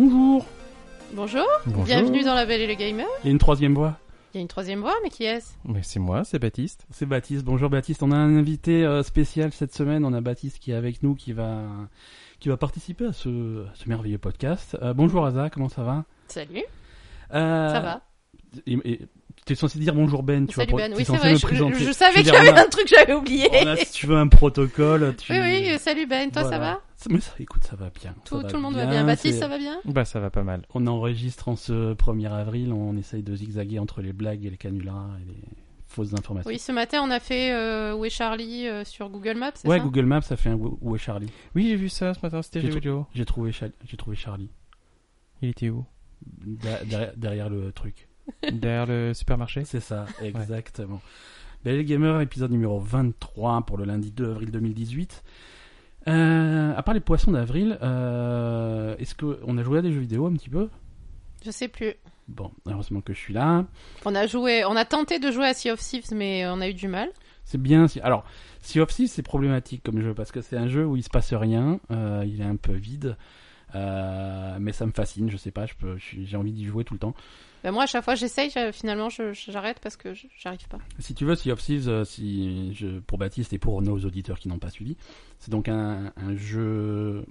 Bonjour. Bonjour, Bonjour. bienvenue dans La Belle et le Gamer. Il y a une troisième voix. Il y a une troisième voix, mais qui est-ce? Mais c'est moi, c'est Baptiste. C'est Baptiste. Bonjour Baptiste. On a un invité euh, spécial cette semaine. On a Baptiste qui est avec nous, qui va qui va participer à ce, à ce merveilleux podcast. Euh, bonjour Aza, comment ça va? Salut, Euh, ça va et- et Tu es censé dire bonjour Ben. Tu Salut vas pro- Ben, oui es c'est vrai, me je, savais qu'il y avait un truc que j'avais oublié. on a, si tu veux un protocole. Tu... Oui, oui, salut Ben, toi ça va Mais ça, écoute, ça va bien. tout, ça va tout le monde va bien. Baptiste, ça va bien Bah ça va pas mal. On enregistre en ce 1er avril. On essaye de zigzaguer entre les blagues et les canulars et les fausses informations. Oui, ce matin on a fait euh, Où est Charlie euh, sur Google Maps, c'est Ouais, ça Google Maps, ça fait un où est Charlie. Oui, j'ai vu ça ce matin, c'était J'ai trouvé, Charlie. Il était où? Da- derrière, derrière le truc. Derrière le supermarché C'est ça, exactement. Belle Gamer, épisode numéro 23 pour le lundi 2 avril 2018. Euh, à part les poissons d'avril, euh, est-ce qu'on a joué à des jeux vidéo un petit peu? Je sais plus. Bon, heureusement que je suis là. On a joué, on a tenté de jouer à Sea of Thieves, mais on a eu du mal. C'est bien. Alors, Sea of Thieves, c'est problématique comme jeu parce que c'est un jeu où il se passe rien. euh, il est un peu vide. euh, mais ça me fascine, je sais pas, j'ai envie d'y jouer tout le temps. Ben, moi à chaque fois j'essaye, j'a- finalement je- j'arrête parce que j'arrive pas. Si tu veux, Sea of Thieves, euh, si je, pour Baptiste et pour nos auditeurs qui n'ont pas suivi, c'est donc un, un jeu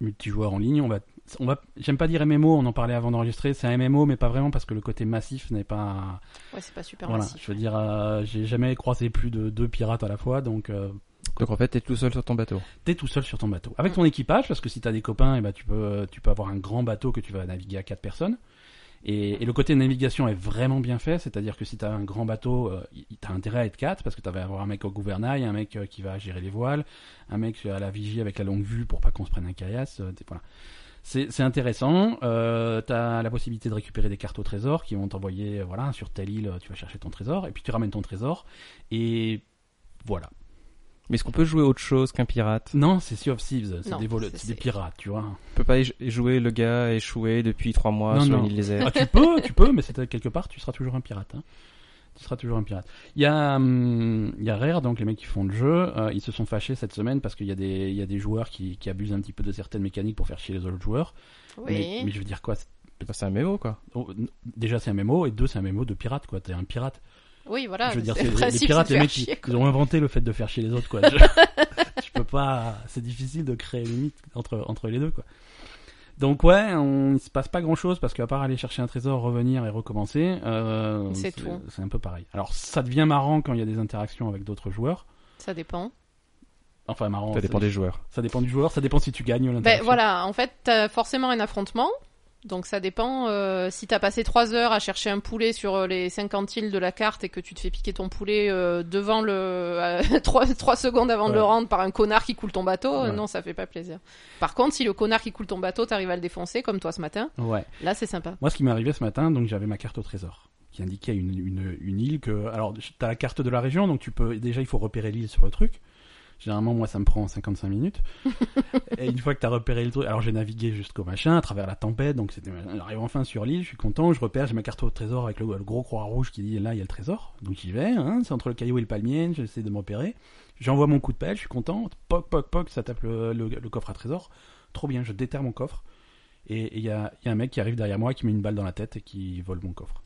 multijoueur en ligne. On va, on va, j'aime pas dire MMO, on en parlait avant d'enregistrer. C'est un MMO, mais pas vraiment parce que le côté massif n'est pas. Ouais, c'est pas super voilà, massif. je veux dire, euh, j'ai jamais croisé plus de deux pirates à la fois, donc euh, Donc en fait, t'es tout seul sur ton bateau. t'es tout seul sur ton bateau. Avec Mm. ton équipage, parce que si t'as des copains, et ben tu peux, tu peux avoir un grand bateau que tu vas naviguer à quatre personnes. Et, le côté navigation est vraiment bien fait, c'est-à-dire que si t'as un grand bateau, euh, y- t'as intérêt à être quatre, parce que tu vas avoir un mec au gouvernail, un mec euh, qui va gérer les voiles, un mec à la vigie avec la longue vue pour pas qu'on se prenne un caillasse. euh, voilà. C'est intéressant. Euh, t'as la possibilité de récupérer des cartes au trésor qui vont t'envoyer, euh, voilà, sur telle île, tu vas chercher ton trésor, et puis tu ramènes ton trésor, et voilà. Mais est-ce qu'on peut jouer autre chose qu'un pirate? Non, c'est Sea of Thieves, c'est Non, des, vol- c'est- c'est des c'est- pirates, tu vois. On peut pas y jouer le gars échoué depuis trois mois Non, sur non. une île déserte. Ah, tu peux, tu peux, mais c'est quelque part, tu seras toujours un pirate. hein. Tu seras toujours un pirate. Il y a, hum, il y a Rare, donc les mecs qui font le jeu, euh, ils se sont fâchés cette semaine parce qu'il y a des, il y a des joueurs qui, qui abusent un petit peu de certaines mécaniques pour faire chier les autres joueurs. Oui. Mais, mais je veux dire quoi c'est- Bah, c'est un mémo quoi. oh, n- Déjà c'est un MMO et deux c'est un MMO de pirate quoi. T'es un pirate. Oui, voilà. je veux dire c'est c'est le les pirates, c'est les mecs chier, ils ont inventé le fait de faire chier les autres quoi. Je, je peux pas. C'est difficile de créer une limite entre entre les deux quoi. Donc ouais, on, il se passe pas grand chose parce qu'à part aller chercher un trésor, revenir et recommencer, euh, C'est tout. C'est un peu pareil. Alors ça devient marrant quand il y a des interactions avec d'autres joueurs. Ça dépend. Enfin marrant. Ça dépend des joueurs. Ça dépend du joueur. Ça dépend si tu gagnes Ben l'interaction. voilà, en fait, t'as forcément un affrontement. Donc ça dépend euh, si t'as passé 3 heures à chercher un poulet sur euh, les 50 îles de la carte et que tu te fais piquer ton poulet euh, devant le 3, secondes avant de le rendre par un connard qui coule ton bateau, euh, Ouais. non ça fait pas plaisir. Par contre, si le connard qui coule ton bateau, t'arrives à le défoncer comme toi ce matin, Ouais. là c'est sympa. Moi, ce qui m'est arrivé ce matin, donc j'avais ma carte au trésor qui indiquait une, une, une île que. Alors, t'as la carte de la région, donc tu peux. Déjà, il faut repérer l'île sur le truc. Généralement, moi, ça me prend 55 minutes. et une fois que t'as repéré le truc, alors j'ai navigué jusqu'au machin, à travers la tempête, donc c'était. J'arrive enfin sur l'île, je suis content, je repère, j'ai ma carte au trésor avec le, le gros croix rouge qui dit là, il y a le trésor. Donc j'y vais, hein, c'est entre le caillou et le palmier, j'essaie de me repérer. J'envoie mon coup de pelle, je suis content, poc, poc, poc, ça tape le, le- le coffre à trésor. Trop bien, je déterre mon coffre. Et il y a, y a un mec qui arrive derrière moi qui met une balle dans la tête et qui vole mon coffre.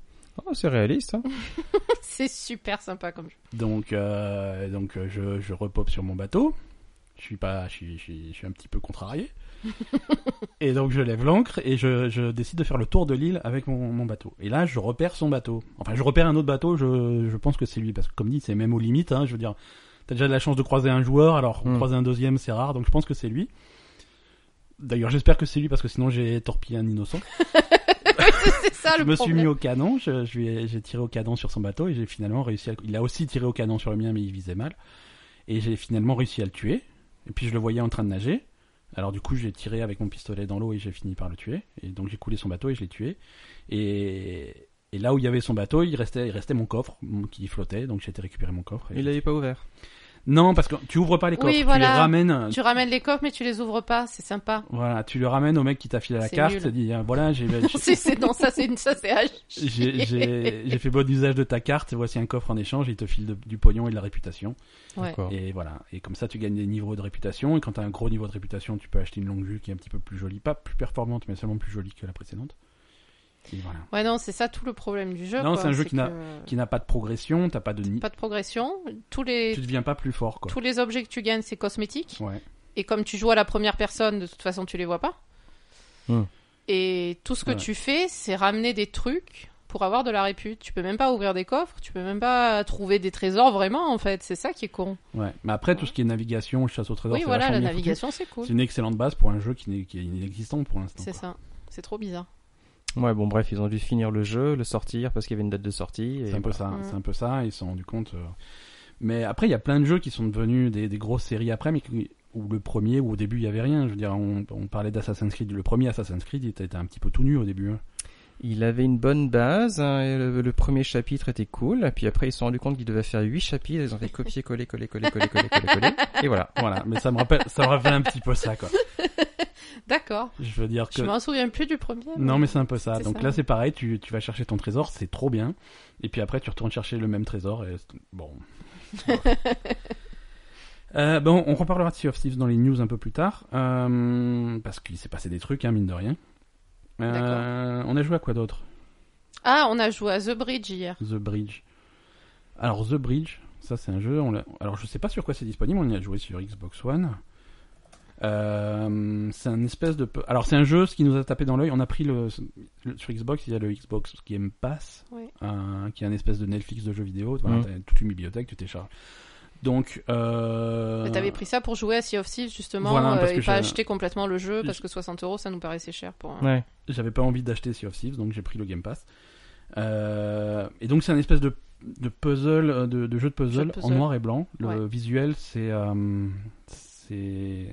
Oh, c'est réaliste. Hein C'est super sympa comme jeu. Donc, euh, donc euh, je, je repop sur mon bateau. Je suis pas, je suis, je suis, je suis un petit peu contrarié. et donc je lève l'ancre et je, je décide de faire le tour de l'île avec mon, mon bateau. Et là, je repère son bateau. Enfin, je repère un autre bateau. Je, je pense que c'est lui parce que comme dit, c'est même aux limites. Hein, je veux dire, t'as déjà de la chance de croiser un joueur, alors Mm. croiser un deuxième, c'est rare. Donc je pense que c'est lui. D'ailleurs, j'espère que c'est lui parce que sinon j'ai torpillé un innocent. c'est ça je me suis mis au canon, je, je lui ai- j'ai tiré au canon sur son bateau et j'ai finalement réussi à... Il a aussi tiré au canon sur le mien mais il visait mal. Et j'ai finalement réussi à le tuer. Et puis je le voyais en train de nager. Alors du coup j'ai tiré avec mon pistolet dans l'eau et j'ai fini par le tuer. Et donc j'ai coulé son bateau et je l'ai tué. Et... et là où il y avait son bateau, il restait, il restait mon coffre qui flottait. Donc j'ai été récupérer mon coffre. et- Il l'avait pas ouvert. Non, parce que tu ouvres pas les Oui, coffres, tu voilà. les ramènes. Tu ramènes les coffres, mais tu les ouvres pas. C'est sympa. Voilà, tu le ramènes au mec qui t'a filé la carte, et dit ah, voilà, j'ai c'est, c'est, non, ça, c'est, ça, c'est H. j'ai j'ai- j'ai fait bon usage de ta carte, et voici un coffre en échange, il te file de- du pognon et de la réputation. Ouais. Et voilà, et comme ça tu gagnes des niveaux de réputation, et quand t'as un gros niveau de réputation, tu peux acheter une longue vue qui est un petit peu plus jolie, pas plus performante, mais seulement plus jolie que la précédente. Voilà. Ouais, non, c'est ça tout le problème du jeu. Non, c'est un jeu qui n'a- que Qui n'a pas de progression, t'as pas de ni... Pas de progression. Tous les, Tu deviens pas plus fort, quoi. tous les objets que tu gagnes, c'est cosmétique. Ouais. Et comme tu joues à la première personne, de toute façon, tu les vois pas. Hmm. Et tout ce que Ouais. tu fais, c'est ramener des trucs pour avoir de la répute. Tu peux même pas ouvrir des coffres, tu peux même pas trouver des trésors vraiment, en fait. C'est ça qui est con. Ouais. Mais après, tout ce qui est navigation, chasse au trésor, oui, c'est voilà, la navigation, c'est cool. C'est une excellente base pour un jeu qui, n'est- qui est inexistant pour l'instant. C'est ça. C'est trop bizarre. Ouais, bon, bref, ils ont dû finir le jeu, le sortir parce qu'il y avait une date de sortie. C'est un peu voilà. ça, Mm. c'est un peu ça, ils se sont rendus compte. euh. Mais après, il y a plein de jeux qui sont devenus des, des grosses séries après, mais qui- où le premier, où au début il y avait rien. Je veux dire, on, on parlait d'Assassin's Creed, le premier Assassin's Creed, il était était un petit peu tout nu au début. hein. Il avait une bonne base, hein, et le, le premier chapitre était cool, puis après ils se sont rendus compte qu'ils devaient faire 8 chapitres, ils ont fait copier, coller, coller, coller, coller, coller, coller, coller, et voilà. Voilà, mais ça me rappelle, ça me rappelle un petit peu ça, quoi. D'accord. Je veux dire que. Je m'en souviens plus du premier. Non, mais c'est un peu ça. Donc ça. là, c'est pareil, tu, tu vas chercher ton trésor, c'est trop bien. Et puis après, tu retournes chercher le même trésor. Et bon. Euh, bon, on reparlera de Sea of Thieves dans les news un peu plus tard. euh, parce qu'il s'est passé des trucs, hein, mine de rien. Euh, on a joué à quoi d'autre? Ah, on a joué à The Bridge hier. The Bridge. Alors, The Bridge, ça c'est un jeu. On Alors, je sais pas sur quoi c'est disponible, on y a joué sur Xbox One. Euh, c'est un espèce de. Alors, c'est un jeu, ce qui nous a tapé dans l'œil. On a pris le. le- Sur Xbox, il y a le Xbox Game Pass, Ouais. euh, qui est un espèce de Netflix de jeux vidéo. Voilà, t'as toute une bibliothèque, tu télécharges. Donc. Euh... T'avais pris ça pour jouer à Sea of Thieves justement Voilà, parce euh, que et pas acheter complètement le jeu parce que 60 euros ça nous paraissait cher pour. un- Ouais. J'avais pas envie d'acheter Sea of Thieves, donc j'ai pris le Game Pass. Euh, et donc c'est un espèce de, de puzzle, de, de jeu de puzzle, Jeu de en noir et blanc. Le Ouais. visuel, c'est euh, c'est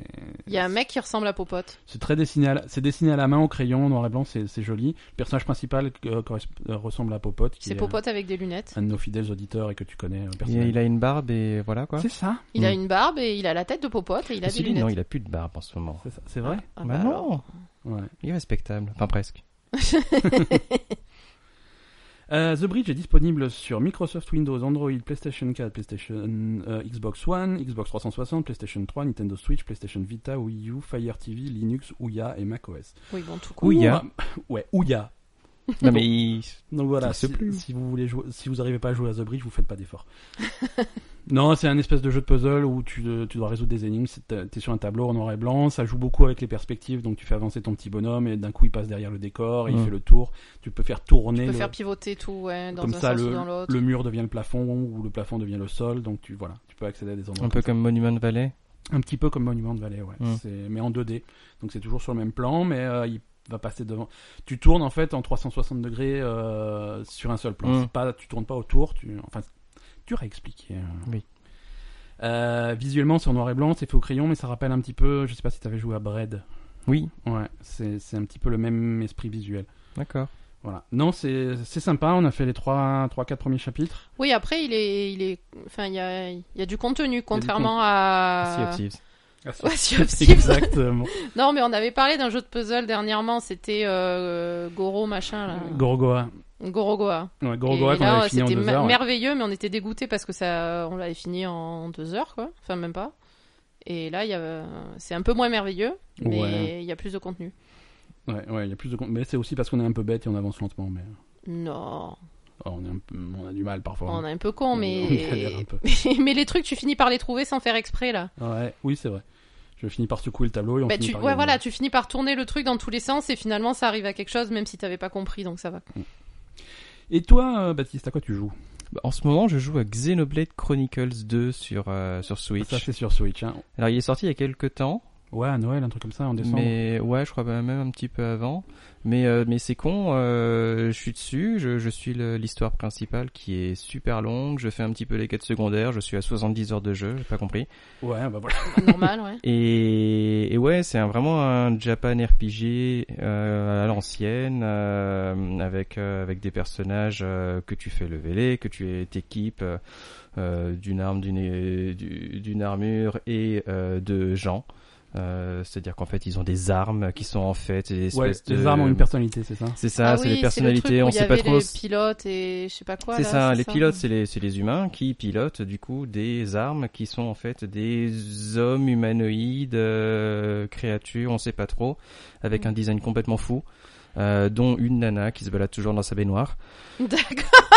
Il y a un mec qui ressemble à Popote. c'est très dessiné, à la- c'est dessiné à la main au crayon, en noir et blanc, c'est c'est joli. Le personnage principal euh, euh, ressemble à Popote, qui C'est est Popote avec des lunettes. un de nos fidèles auditeurs et que tu connais Il, il a une barbe et voilà quoi. C'est ça, Il a Mm. une barbe et il a la tête de Popote et il a des lunettes. non, il a plus de barbe en ce moment. c'est ça, c'est vrai. Ah bah bah alors. non, Ouais. il est respectable, enfin presque. Euh, The Bridge est disponible sur Microsoft Windows, Android, PlayStation 4, PlayStation euh, Xbox One, Xbox 360, PlayStation 3, Nintendo Switch, PlayStation Vita, Wii U, Fire TV, Linux, Ouya et macOS. Oui, bon, tout court. Ouya. Ouais, Ouya. Non mais il... Donc voilà, si, plus. si vous voulez jouer, si vous n'arrivez pas à jouer à The Bridge, vous faites pas d'effort. non, c'est un espèce de jeu de puzzle où tu, euh, tu dois résoudre des énigmes. Tu es sur un tableau en noir et blanc. Ça joue beaucoup avec les perspectives, donc tu fais avancer ton petit bonhomme et d'un coup il passe derrière le décor et il Mm. fait le tour. Tu peux faire tourner. Tu peux le- faire pivoter tout, ouais, dans comme un ça, sens le, ou dans l'autre. le mur devient le plafond ou le plafond devient le sol. Donc tu voilà, tu peux accéder à des endroits. un peu comme Monument Valley. Un petit peu comme Monument de Valley, ouais. Mm. Mais en 2D. Donc c'est toujours sur le même plan, mais euh, il va passer devant. Tu tournes en fait en 360 degrés euh, sur un seul plan. Mm. C'est Pas, tu tournes pas autour. Tu... Enfin, dur à expliquer. euh. Oui. Euh, visuellement, c'est en noir et blanc, c'est fait au crayon, mais ça rappelle un petit peu. Je sais pas si tu avais joué à Bread. Oui, Ouais, c'est c'est un petit peu le même esprit visuel. d'accord. Voilà. Non, c'est c'est sympa. On a fait les 3 trois, 4 premiers chapitres. Oui, après, il est, il est, enfin, il y a, il y a du contenu, contrairement à. Sea of Thieves. Exactement. Non, mais on avait parlé d'un jeu de puzzle dernièrement, c'était euh, Goro machin là. Gorogoa. Gorogoa. Ouais, Gorogoa qu'on là, avait fini en c'était 2 ma- heures. ouais. merveilleux, mais on était dégoûtés parce que ça, on l'avait fini en deux heures, quoi. Enfin, même pas. Et là, a, c'est un peu moins merveilleux, mais Ouais. il y a plus de contenu. Ouais, ouais, il y a plus de con- Mais c'est aussi parce qu'on est un peu bête et on avance lentement. Mais Non, on, est un peu... on a du mal parfois. on est un peu con, On mais peu. mais les trucs, tu finis par les trouver sans faire exprès là. Ouais, oui, c'est vrai. Je finis par secouer le tableau et on Bah, finit tu, par ouais, voilà, tu finis par tourner le truc dans tous les sens et finalement ça arrive à quelque chose même si t'avais pas compris, donc ça va. Et toi, euh, Baptiste, à quoi tu joues? Bah, En ce moment, je joue à Xenoblade Chronicles 2 sur, euh, sur Switch. Ça, c'est sur Switch. Hein. Alors, il est sorti il y a quelques temps. Ouais, à Noël, un truc comme ça, en décembre. Mais ouais, je crois même un petit peu avant. Mais euh, mais c'est con, euh, je suis dessus, je, je suis l'histoire principale qui est super longue, je fais un petit peu les quêtes secondaires, je suis à 70 heures de jeu, j'ai pas compris. Ouais, bah voilà. Normal, ouais. Et, et ouais, c'est un- vraiment un Japan RPG euh, à l'ancienne, euh, avec euh, avec des personnages euh, que tu fais leveler, que tu t'équipes d'une arme, d'une du- d'une armure et euh, de gens. Euh, C'est-à-dire qu'en fait, ils ont des armes qui sont en fait des Ouais, espèces les de... armes ont une personnalité, c'est ça? C'est ça, Ah c'est oui, les le personnalités, truc où on sait pas trop. les pilotes et je sais pas quoi. C'est ça, les pilotes, c'est les, c'est les humains qui pilotent du coup des armes qui sont en fait des hommes humanoïdes, euh, créatures, on sait pas trop, avec un design complètement fou, euh, dont une nana qui se balade toujours dans sa baignoire. D'accord.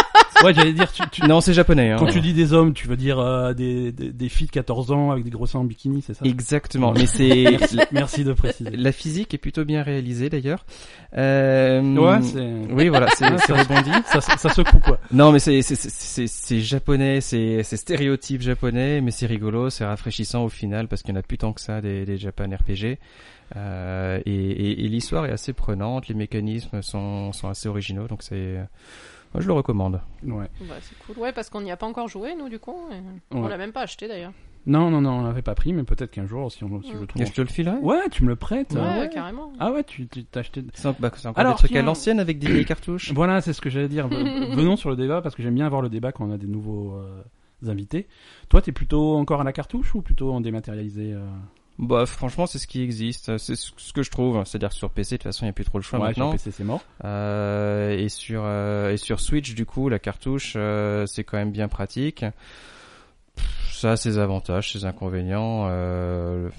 Ouais, j'allais dire, tu, tu- Non, c'est japonais. Hein. quand tu dis des hommes, tu veux dire euh, des, des, des filles de 14 ans avec des gros seins en bikini, c'est ça? Exactement, mais c'est Merci de préciser. la physique est plutôt bien réalisée d'ailleurs. Euh... Ouais, c'est... Oui, voilà, c'est c'est ça- rebondi. Ça, ça, secoue, quoi. Non, mais c'est c'est c'est c'est japonais, c'est c'est stéréotype japonais, mais c'est rigolo, c'est rafraîchissant au final parce qu'il y en a plus tant que ça des des Japan RPG. Euh, et et, et l'histoire est assez prenante, les mécanismes sont sont assez originaux, donc c'est moi je le recommande. Ouais. Bah, c'est cool. Ouais, parce qu'on n'y a pas encore joué, nous, du coup. et On Ouais. l'a même pas acheté, d'ailleurs. Non, non, non, on l'avait pas pris, mais peut-être qu'un jour, si, on, si je le trouve. Et je te le filerai? Ouais, tu me le prêtes. Ouais, ouais, carrément. Ah ouais, tu tu- t'as acheté. C'est un- bah, c'est encore Alors, des trucs à tiens. l'ancienne avec des vieilles cartouches. Voilà, c'est ce que j'allais dire. Ve- Venons sur le débat parce que j'aime bien avoir le débat quand on a des nouveaux euh, invités. Toi, t'es plutôt encore à la cartouche ou plutôt en dématérialisé euh... Bah franchement c'est ce qui existe, c'est ce que je trouve. C'est-à-dire que sur PC de toute façon il n'y a plus trop le choix Ouais, sur maintenant. PC c'est mort. Euh, et sur euh, et sur Switch du coup la cartouche euh, c'est quand même bien pratique. Pff, Ça a ses avantages, ses inconvénients. Euh,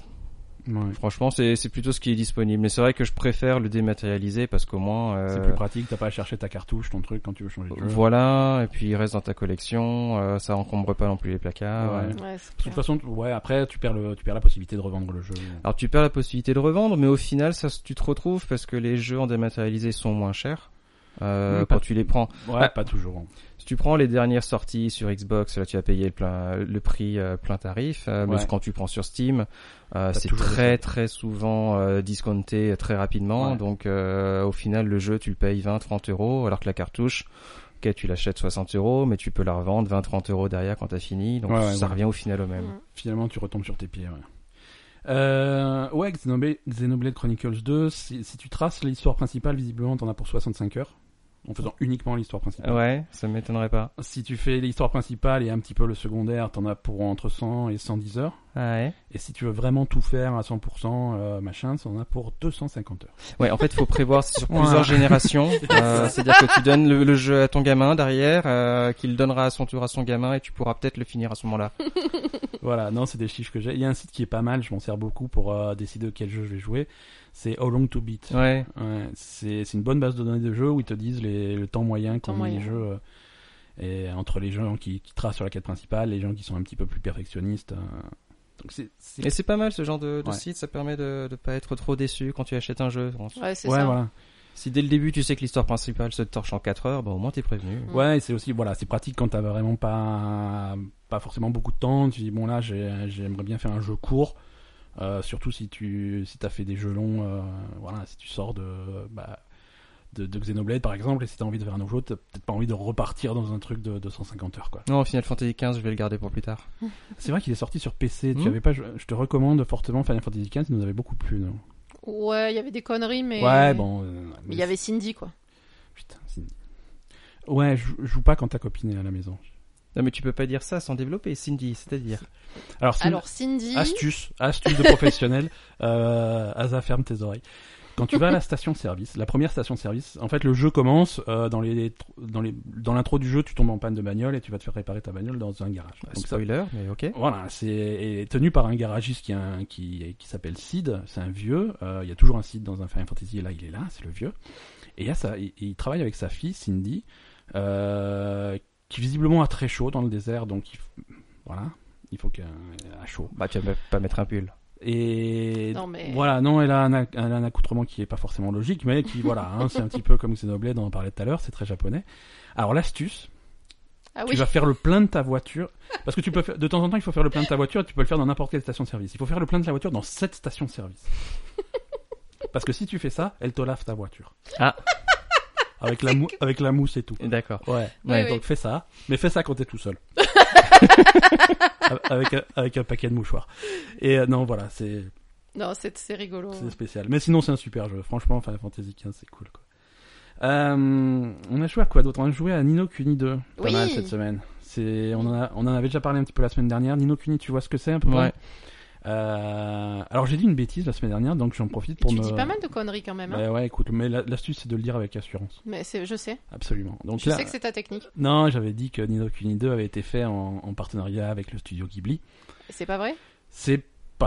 Ouais. franchement c'est c'est plutôt ce qui est disponible. Mais c'est vrai que je préfère le dématérialiser parce qu'au moins euh, C'est plus pratique, t'as pas à chercher ta cartouche, ton truc quand tu veux changer de jeu. voilà et puis il reste dans ta collection. euh, ça encombre pas non plus les placards. Ouais. Ouais, c'est Parce que de toute façon, ouais, après tu perds le, tu perds la possibilité de revendre le jeu. Alors tu perds la possibilité de revendre, mais au final ça tu te retrouves parce que les jeux en dématérialisé sont moins chers. Euh, Oui, quand tu les prends, Ouais, Ah. pas toujours. hein. Si tu prends les dernières sorties sur Xbox, là tu vas payer le plein, le prix euh, plein tarif. euh, Mais Ouais. quand tu prends sur Steam, euh, c'est très très souvent euh, discounté très rapidement. Ouais. Donc euh, au final le jeu tu le payes 20-30 euros, alors que la cartouche, ok tu l'achètes 60 euros, mais tu peux la revendre 20-30 euros derrière quand t'as fini. Donc Ouais, ouais, ça revient au final au même. Finalement, tu retombes sur tes pieds. Ouais, euh, ouais Xenoblade, Xenoblade Chronicles 2, si, si tu traces l'histoire principale, visiblement, t'en as pour 65 heures. En faisant uniquement l'histoire principale. Ouais, ça m'étonnerait pas. Si tu fais l'histoire principale et un petit peu le secondaire, t'en as pour entre 100 et 110 heures. Ouais. Et si tu veux vraiment tout faire à 100%, euh, machin, t'en as pour 250 heures. Ouais, en fait, il faut prévoir sur Ouais. plusieurs générations. Euh, C'est-à-dire que tu donnes le, le jeu à ton gamin derrière, euh, qu'il donnera à son tour à son gamin, et tu pourras peut-être le finir à ce moment-là. Voilà, non, c'est des chiffres que j'ai. Il y a un site qui est pas mal, je m'en sers beaucoup pour euh, décider de quel jeu je vais jouer. C'est How Long to Beat. Ouais. Ouais, c'est c'est une bonne base de données de jeu où ils te disent les, le temps moyen qu'ont les jeux. euh, et entre les gens qui, qui tracent sur la quête principale, les gens qui sont un petit peu plus perfectionnistes. euh. Et c'est pas mal ce genre de, de Ouais. site, ça permet de ne pas être trop déçu quand tu achètes un jeu. Ouais, c'est ouais, ça. voilà. Si dès le début tu sais que l'histoire principale se torche en 4 heures, bah au moins t'es prévenu. Mm. Ouais, et c'est aussi voilà, c'est pratique quand t'as vraiment pas pas forcément beaucoup de temps. Tu dis bon là, j'ai- j'aimerais bien faire un jeu court. Euh, surtout si tu si t'as fait des jeux longs, euh, voilà, si tu sors de bah, de, de Xenoblade par exemple, et si t'as envie de faire un nouveau jeu, t'as peut-être pas envie de repartir dans un truc de 250 heures quoi. Non, Final Fantasy XV, je vais le garder pour plus tard. C'est vrai qu'il est sorti sur PC. Tu Hmm. avais pas, je, je te recommande fortement Final Fantasy XV. Il nous avait beaucoup plu. Non Ouais, il y avait des conneries, mais. Ouais, bon. euh, Mais il y avait Cindy, quoi. Putain, Cindy. Ouais, je je joue pas quand ta copine est à la maison. Non mais tu peux pas dire ça sans développer, Cindy, c'est-à-dire. Alors, Cindy- Alors, Cindy. astuce, astuce de professionnel. euh, Asa, ferme tes oreilles. Quand tu vas à la station-service, la première station-service, en fait, le jeu commence euh, dans les dans les dans l'intro du jeu, tu tombes en panne de bagnole et tu vas te faire réparer ta bagnole dans un garage. Donc ça- Spoiler, mais ok. Voilà, c'est est tenu par un garagiste qui, a un- qui, qui s'appelle Sid. C'est un vieux. euh, il y a toujours un Sid dans un Final Fantasy. Et là, il est là, c'est le vieux. Et il, y a ça, il, il travaille avec sa fille, Cindy, euh, qui visiblement a très chaud dans le désert. Donc, il, f- voilà, il faut qu'elle a chaud. Bah tu vas pas mettre un pull. Et Non, mais- voilà, non, elle a, un, ac- elle a un accoutrement qui est pas forcément logique, mais qui, voilà, hein, c'est un petit peu comme Xenoblade, on en parlait tout à l'heure, c'est très japonais. Alors, l'astuce, Ah Tu oui. vas faire le plein de ta voiture. Parce que tu peux faire, de temps en temps, il faut faire le plein de ta voiture et tu peux le faire dans n'importe quelle station de service. Il faut faire le plein de ta voiture dans cette station de service. Parce que si tu fais ça, elle te lave ta voiture. Ah. Avec la, mou- avec la mousse et tout. D'accord. Ouais. Oui, Ouais, oui. Donc fais ça. Mais fais ça quand t'es tout seul. avec, un, avec un paquet de mouchoirs. Et euh, non, voilà, c'est Non, c'est rigolo. c'est spécial. Mais sinon, c'est un super jeu. Franchement, Final Fantasy XV, c'est cool. Quoi. Euh, on a joué à quoi d'autre? On a joué à Nino Kuni 2. Pas Oui. mal cette semaine. On, en a, on en avait déjà parlé un petit peu la semaine dernière. Nino Kuni, tu vois ce que c'est un peu Ouais. Euh, alors j'ai dit une bêtise la semaine dernière, donc j'en profite pour tu me. dis pas mal de conneries quand même. hein. Bah ouais, écoute, mais la- l'astuce c'est de le dire avec assurance. Mais c'est, je sais. Absolument. Donc Je là, sais que c'est ta technique. non, j'avais dit que Nino Kuni 2 avait été fait en, en partenariat avec le studio Ghibli. C'est pas vrai? C'est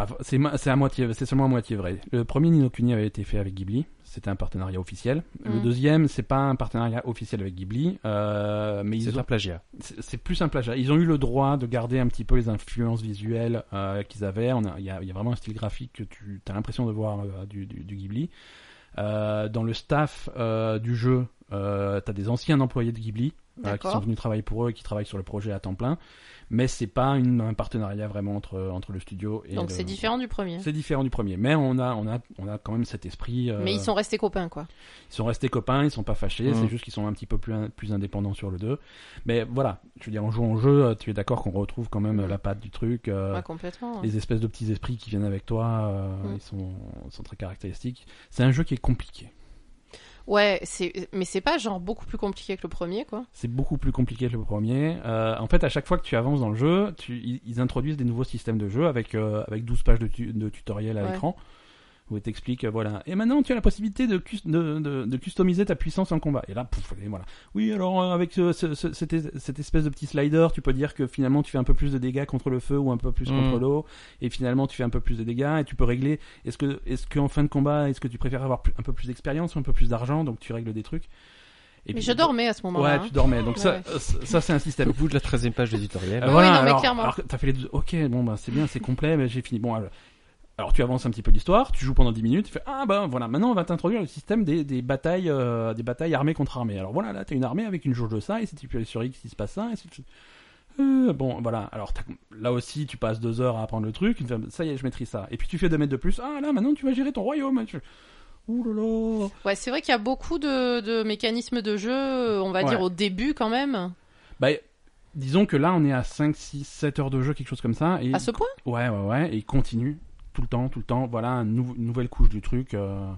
pas, c'est à moitié, c'est seulement à moitié vrai. Le premier Nino Kuni avait été fait avec Ghibli, c'était un partenariat officiel. Le Mhm. deuxième, c'est pas un partenariat officiel avec Ghibli, euh, mais ils C'est ont, un plagiat. c'est plus un plagiat. Ils ont eu le droit de garder un petit peu les influences visuelles euh, qu'ils avaient. Il y, a, il y a vraiment un style graphique que tu as l'impression de voir euh, du, du, du Ghibli. Euh, dans le staff euh, du jeu, euh, tu as des anciens employés de Ghibli euh, qui sont venus travailler pour eux et qui travaillent sur le projet à temps plein. Mais c'est pas une, un partenariat vraiment entre, entre le studio et Donc le- c'est différent du premier. C'est différent du premier, mais on a, on a, on a quand même cet esprit. euh, Mais ils sont restés copains quoi. ils sont restés copains, ils sont pas fâchés, Mhm. c'est juste qu'ils sont un petit peu plus, plus indépendants sur le 2. Mais voilà, je veux dire, en jouant au jeu, euh, tu es d'accord qu'on retrouve quand même la patte du truc, euh, Ouais, complètement. les espèces de petits esprits qui viennent avec toi, euh, Mhm. ils sont, sont très caractéristiques. C'est un jeu qui est compliqué. Ouais, c'est mais c'est pas genre beaucoup plus compliqué que le premier quoi. C'est beaucoup plus compliqué que le premier. Euh, en fait, à chaque fois que tu avances dans le jeu, tu, ils, introduisent des nouveaux systèmes de jeu avec, euh, avec 12 pages de, tu- de tutoriel à Ouais. l'écran. Où ils t'expliquent, euh, voilà. Et maintenant, tu as la possibilité de, de, de, de customiser ta puissance en combat. Et là, pouf, et voilà. Oui, alors, euh, avec ce- ce- ce- cette, es- cette espèce de petit slider, tu peux dire que finalement, tu fais un peu plus de dégâts contre le feu ou un peu plus Mhm. contre l'eau. Et finalement, tu fais un peu plus de dégâts. Et tu peux régler, est-ce que, est-ce qu'en fin de combat, est-ce que tu préfères avoir un peu plus d'expérience ou un peu plus d'argent? Donc, tu règles des trucs. Et Mais puis- je dormais à ce moment-là. Ouais, tu hein. dormais. Donc, Ouais, ça, ouais. euh, ça, c'est un système. Au bout de la 13 page de tutoriel. Euh, Ouais, voilà, non, mais alors, clairement. alors t'as fait les deux. Ok, bon, bah, c'est bien, c'est complet, mais j'ai fini. Bon, alors, alors, tu avances un petit peu l'histoire, tu joues pendant 10 minutes, tu fais Ah, ben voilà, maintenant on va t'introduire le système des, des batailles euh, des batailles armées contre armées. Alors voilà, là, t'as une armée avec une jauge de ça, et si tu appuies sur X, il se passe ça, et si tu- Euh, bon, voilà. Alors là aussi, tu passes deux heures à apprendre le truc, ça y est, je maîtrise ça. Et puis tu fais deux mètres de plus, ah là, maintenant tu vas gérer ton royaume. Tu Ouh là là. Ouais, c'est vrai qu'il y a beaucoup de, de mécanismes de jeu, on va Ouais. dire au début quand même. Bah, disons que là, on est à 5, 6, 7 heures de jeu, quelque chose comme ça. Et À ce point? Ouais, ouais, ouais, et il continue tout le temps, tout le temps. Voilà, nou- une nouvelle couche du truc. euh,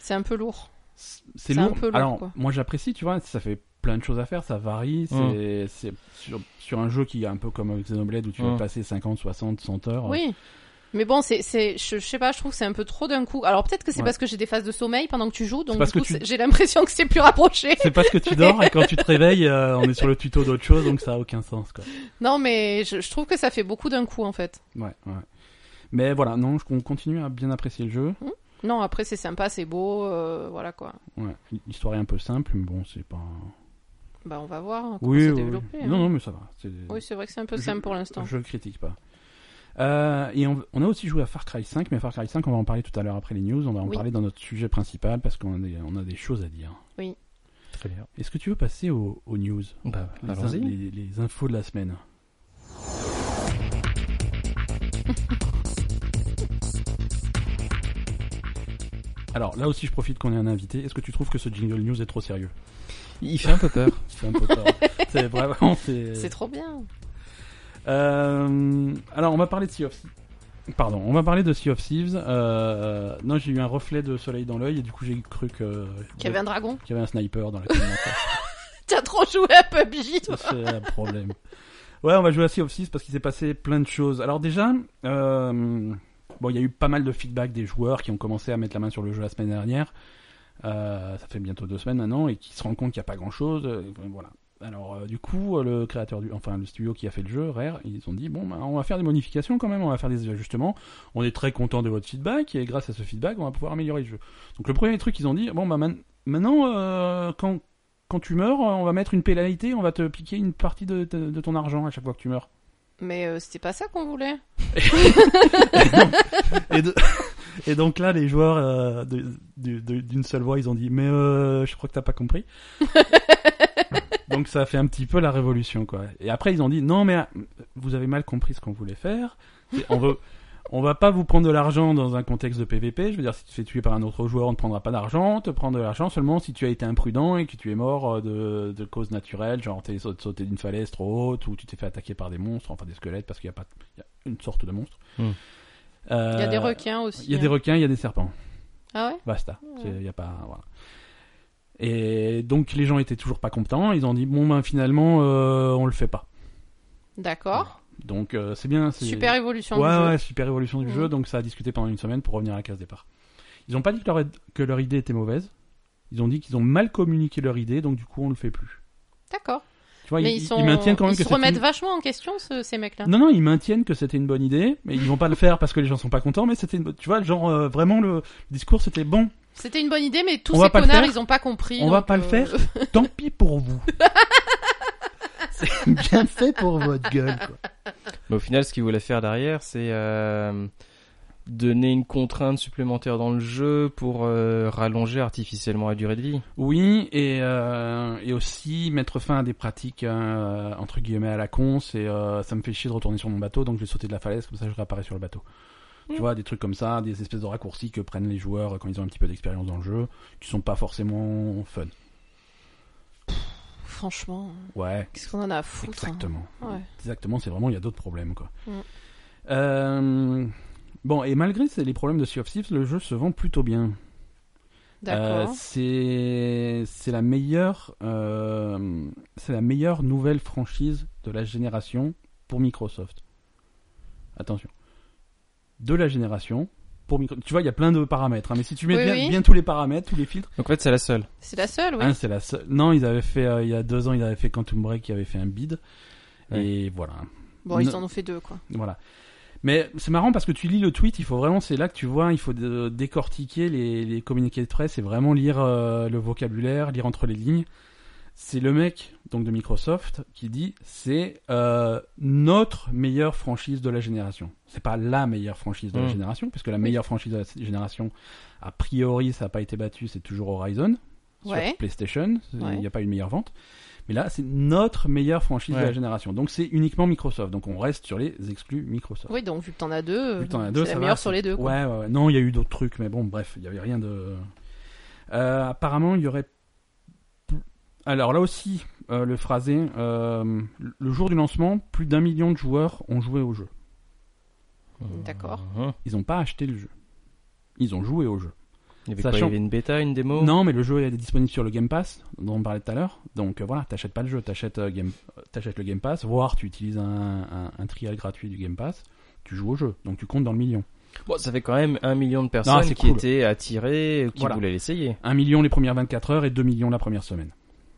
C'est un peu lourd. c'est C'est un lourd. peu lourd, Alors, quoi. moi j'apprécie, tu vois, ça fait plein de choses à faire, ça varie. C'est sur, sur un jeu qui est un peu comme Xenoblade où tu vas Mm. passer 50, 60, 100 heures. Oui. Mais bon, c'est, c'est, je, je sais pas, je trouve que c'est un peu trop d'un coup. Alors peut-être que c'est Ouais. parce que j'ai des phases de sommeil pendant que tu joues, donc du coup, tu- j'ai l'impression que c'est plus rapproché. C'est parce que tu dors et quand tu te réveilles, euh, on est sur le tuto d'autre chose, donc ça a aucun sens, quoi. Non, mais je, je trouve que ça fait beaucoup d'un coup en fait. Ouais, ouais. Mais voilà, non, je on continue à bien apprécier le jeu. Non, après c'est sympa, c'est beau, euh, voilà quoi. Ouais, l'histoire est un peu simple, mais bon, c'est pas. Bah on va voir hein, comment Oui, c'est oui, oui. développé. hein. Non, non, mais ça va. c'est- Oui, c'est vrai que c'est un peu Je- simple pour l'instant. Je critique pas. Euh, et on, on a aussi joué à Far Cry 5, mais Far Cry 5, on va en parler tout à l'heure après les news. On va en Oui. parler dans notre sujet principal parce qu'on a des, on a des choses à dire. Très bien. Est-ce que tu veux passer aux, aux news? Bah, les, allons-y. les- les infos de la semaine. Alors là aussi, je profite qu'on ait un invité. Est-ce que tu trouves que ce jingle news est trop sérieux Il fait un peu peur. C'est un peu peur. c'est vraiment. C'est... C'est trop bien. Euh, alors, on va parler de Sea of Thieves. Pardon, on va parler de Sea of Thieves. Euh, non, j'ai eu un reflet de soleil dans l'œil et du coup j'ai cru que Qu'il y avait un dragon. qu'il y avait un sniper dans la communauté. T'as trop joué à PUBG, toi. C'est un problème. Ouais, on va jouer à Sea of Thieves parce qu'il s'est passé plein de choses. Alors déjà, euh, bon, il y a eu pas mal de feedback des joueurs qui ont commencé à mettre la main sur le jeu la semaine dernière. Euh, ça fait bientôt deux semaines maintenant et qui se rendent compte qu'il n'y a pas grand chose. voilà. Alors euh, du coup, euh, le créateur du, enfin le studio qui a fait le jeu, Rare, ils ont dit bon, bah, on va faire des modifications quand même, on va faire des ajustements. On est très content de votre feedback et grâce à ce feedback, on va pouvoir améliorer le jeu. Donc le premier truc qu'ils ont dit, bon bah maintenant, euh, quand quand tu meurs, on va mettre une pénalité, on va te piquer une partie de ton argent à chaque fois que tu meurs. Mais euh, c'était pas ça qu'on voulait. Et, de- et donc là, les joueurs euh, de- de- de- d'une seule voix, ils ont dit mais euh, je crois que t'as pas compris. Donc ça a fait un petit peu la révolution, quoi. Et après, ils ont dit non, mais vous avez mal compris ce qu'on voulait faire. On veut, on va pas vous prendre de l'argent dans un contexte de PVP. Je veux dire, si tu te fais tuer par un autre joueur, on ne prendra pas d'argent. On te prend de l'argent seulement si tu as été imprudent et que tu es mort euh, de, de causes naturelles, genre t'es saut- sauté d'une falaise trop haute ou tu t'es fait attaquer par des monstres, enfin des squelettes, parce qu'il y a pas, il y a une sorte de monstre. Hmm. Euh, Il y a des requins aussi. Il y a des hein. requins, il y a des serpents. Ah ouais? Basta. Ouais. C'est- Il y a pas, voilà. Et donc les gens étaient toujours pas contents. Ils ont dit bon ben finalement euh, on le fait pas. D'accord. Donc euh, c'est bien. Super évolution Ouais du jeu. ouais super évolution du jeu. Donc ça a discuté pendant une semaine pour revenir à la case départ. Ils ont pas dit que leur, que leur idée était mauvaise. Ils ont dit qu'ils ont mal communiqué leur idée. Donc du coup on le fait plus. D'accord. Tu vois Mais ils, ils, sont... maintiennent quand même ils que se remettent une- vachement en question, ce- ces mecs-là. Non non ils maintiennent que c'était une bonne idée. Mais ils vont pas le faire parce que les gens sont pas contents. Mais c'était une... bonne- tu vois genre euh, vraiment le discours c'était bon. C'était une bonne idée, mais tous On va ces connards, ils ont pas compris. On va donc, pas le euh, faire. Tant pis pour vous. c'est bien fait pour votre gueule quoi. Mais au final, ce qu'ils voulaient faire derrière, c'est euh, donner une contrainte supplémentaire dans le jeu pour euh, rallonger artificiellement la durée de vie. Oui, et, euh, et aussi mettre fin à des pratiques euh, entre guillemets à la con. C'est euh, ça me fait chier de retourner sur mon bateau, donc je vais sauter de la falaise comme ça je réapparais sur le bateau. Tu Mm. vois, des trucs comme ça, des espèces de raccourcis que prennent les joueurs quand ils ont un petit peu d'expérience dans le jeu, qui sont pas forcément fun. Franchement, Ouais, qu'est-ce qu'on en a à foutre hein. exactement. Ouais. Exactement, c'est vraiment il y a d'autres problèmes quoi. Mm. Euh, bon, et malgré les problèmes de Sea of Thieves, le jeu se vend plutôt bien. Euh, D'accord. c'est c'est la meilleure euh, c'est la meilleure nouvelle franchise de la génération pour Microsoft. Attention. De la génération pour Microsoft. Tu vois, il y a plein de paramètres, hein, mais si tu mets Oui, bien, oui. bien tous les paramètres, tous les filtres, Donc en fait, c'est la seule. C'est la seule, oui. hein, c'est la seule. Non, ils avaient fait euh, il y a deux ans, ils avaient fait Quantum Break, qui avait fait un bid, Ouais. et voilà. bon, ils en ont fait deux, quoi. Voilà. Mais c'est marrant parce que tu lis le tweet, il faut vraiment, c'est là que tu vois, il faut décortiquer les, les communiqués de presse et vraiment lire euh, le vocabulaire, lire entre les lignes. C'est le mec donc de Microsoft qui dit c'est euh, notre meilleure franchise de la génération. C'est pas la meilleure franchise de la Mm. génération, puisque la meilleure franchise de la génération, a priori, ça n'a pas été battu, c'est toujours Horizon sur Ouais. PlayStation. Il Ouais. n'y a pas eu une meilleure vente. Mais là, c'est notre meilleure franchise de la génération. Donc c'est uniquement Microsoft. Donc on reste sur les exclus Microsoft. Oui, donc vu que t'en as deux, Vu que t'en as deux, c'est la meilleure sur les deux, quoi. Ouais, ouais, ouais. Non, il y a eu d'autres trucs, mais bon, bref, il y avait rien de. Euh, apparemment, il y aurait. Alors là aussi, euh, le phrasé, euh, le jour du lancement, plus d'un million de joueurs ont joué au jeu. D'accord. Ils n'ont pas acheté le jeu. Ils ont joué au jeu. Il y avait quoi, Sachant- il y avait une bêta, une démo Non, mais le jeu est disponible sur le Game Pass, dont on parlait tout à l'heure. Donc euh, voilà, t'achètes pas le jeu, t'achètes euh, Game... t'achètes le Game Pass, voire tu utilises un, un, un trial gratuit du Game Pass, tu joues au jeu, donc tu comptes dans le million. Bon, ça fait quand même un million de personnes qui cool. étaient attirées, qui Voilà. voulaient l'essayer. Un million les premières 24 heures et 2 millions la première semaine.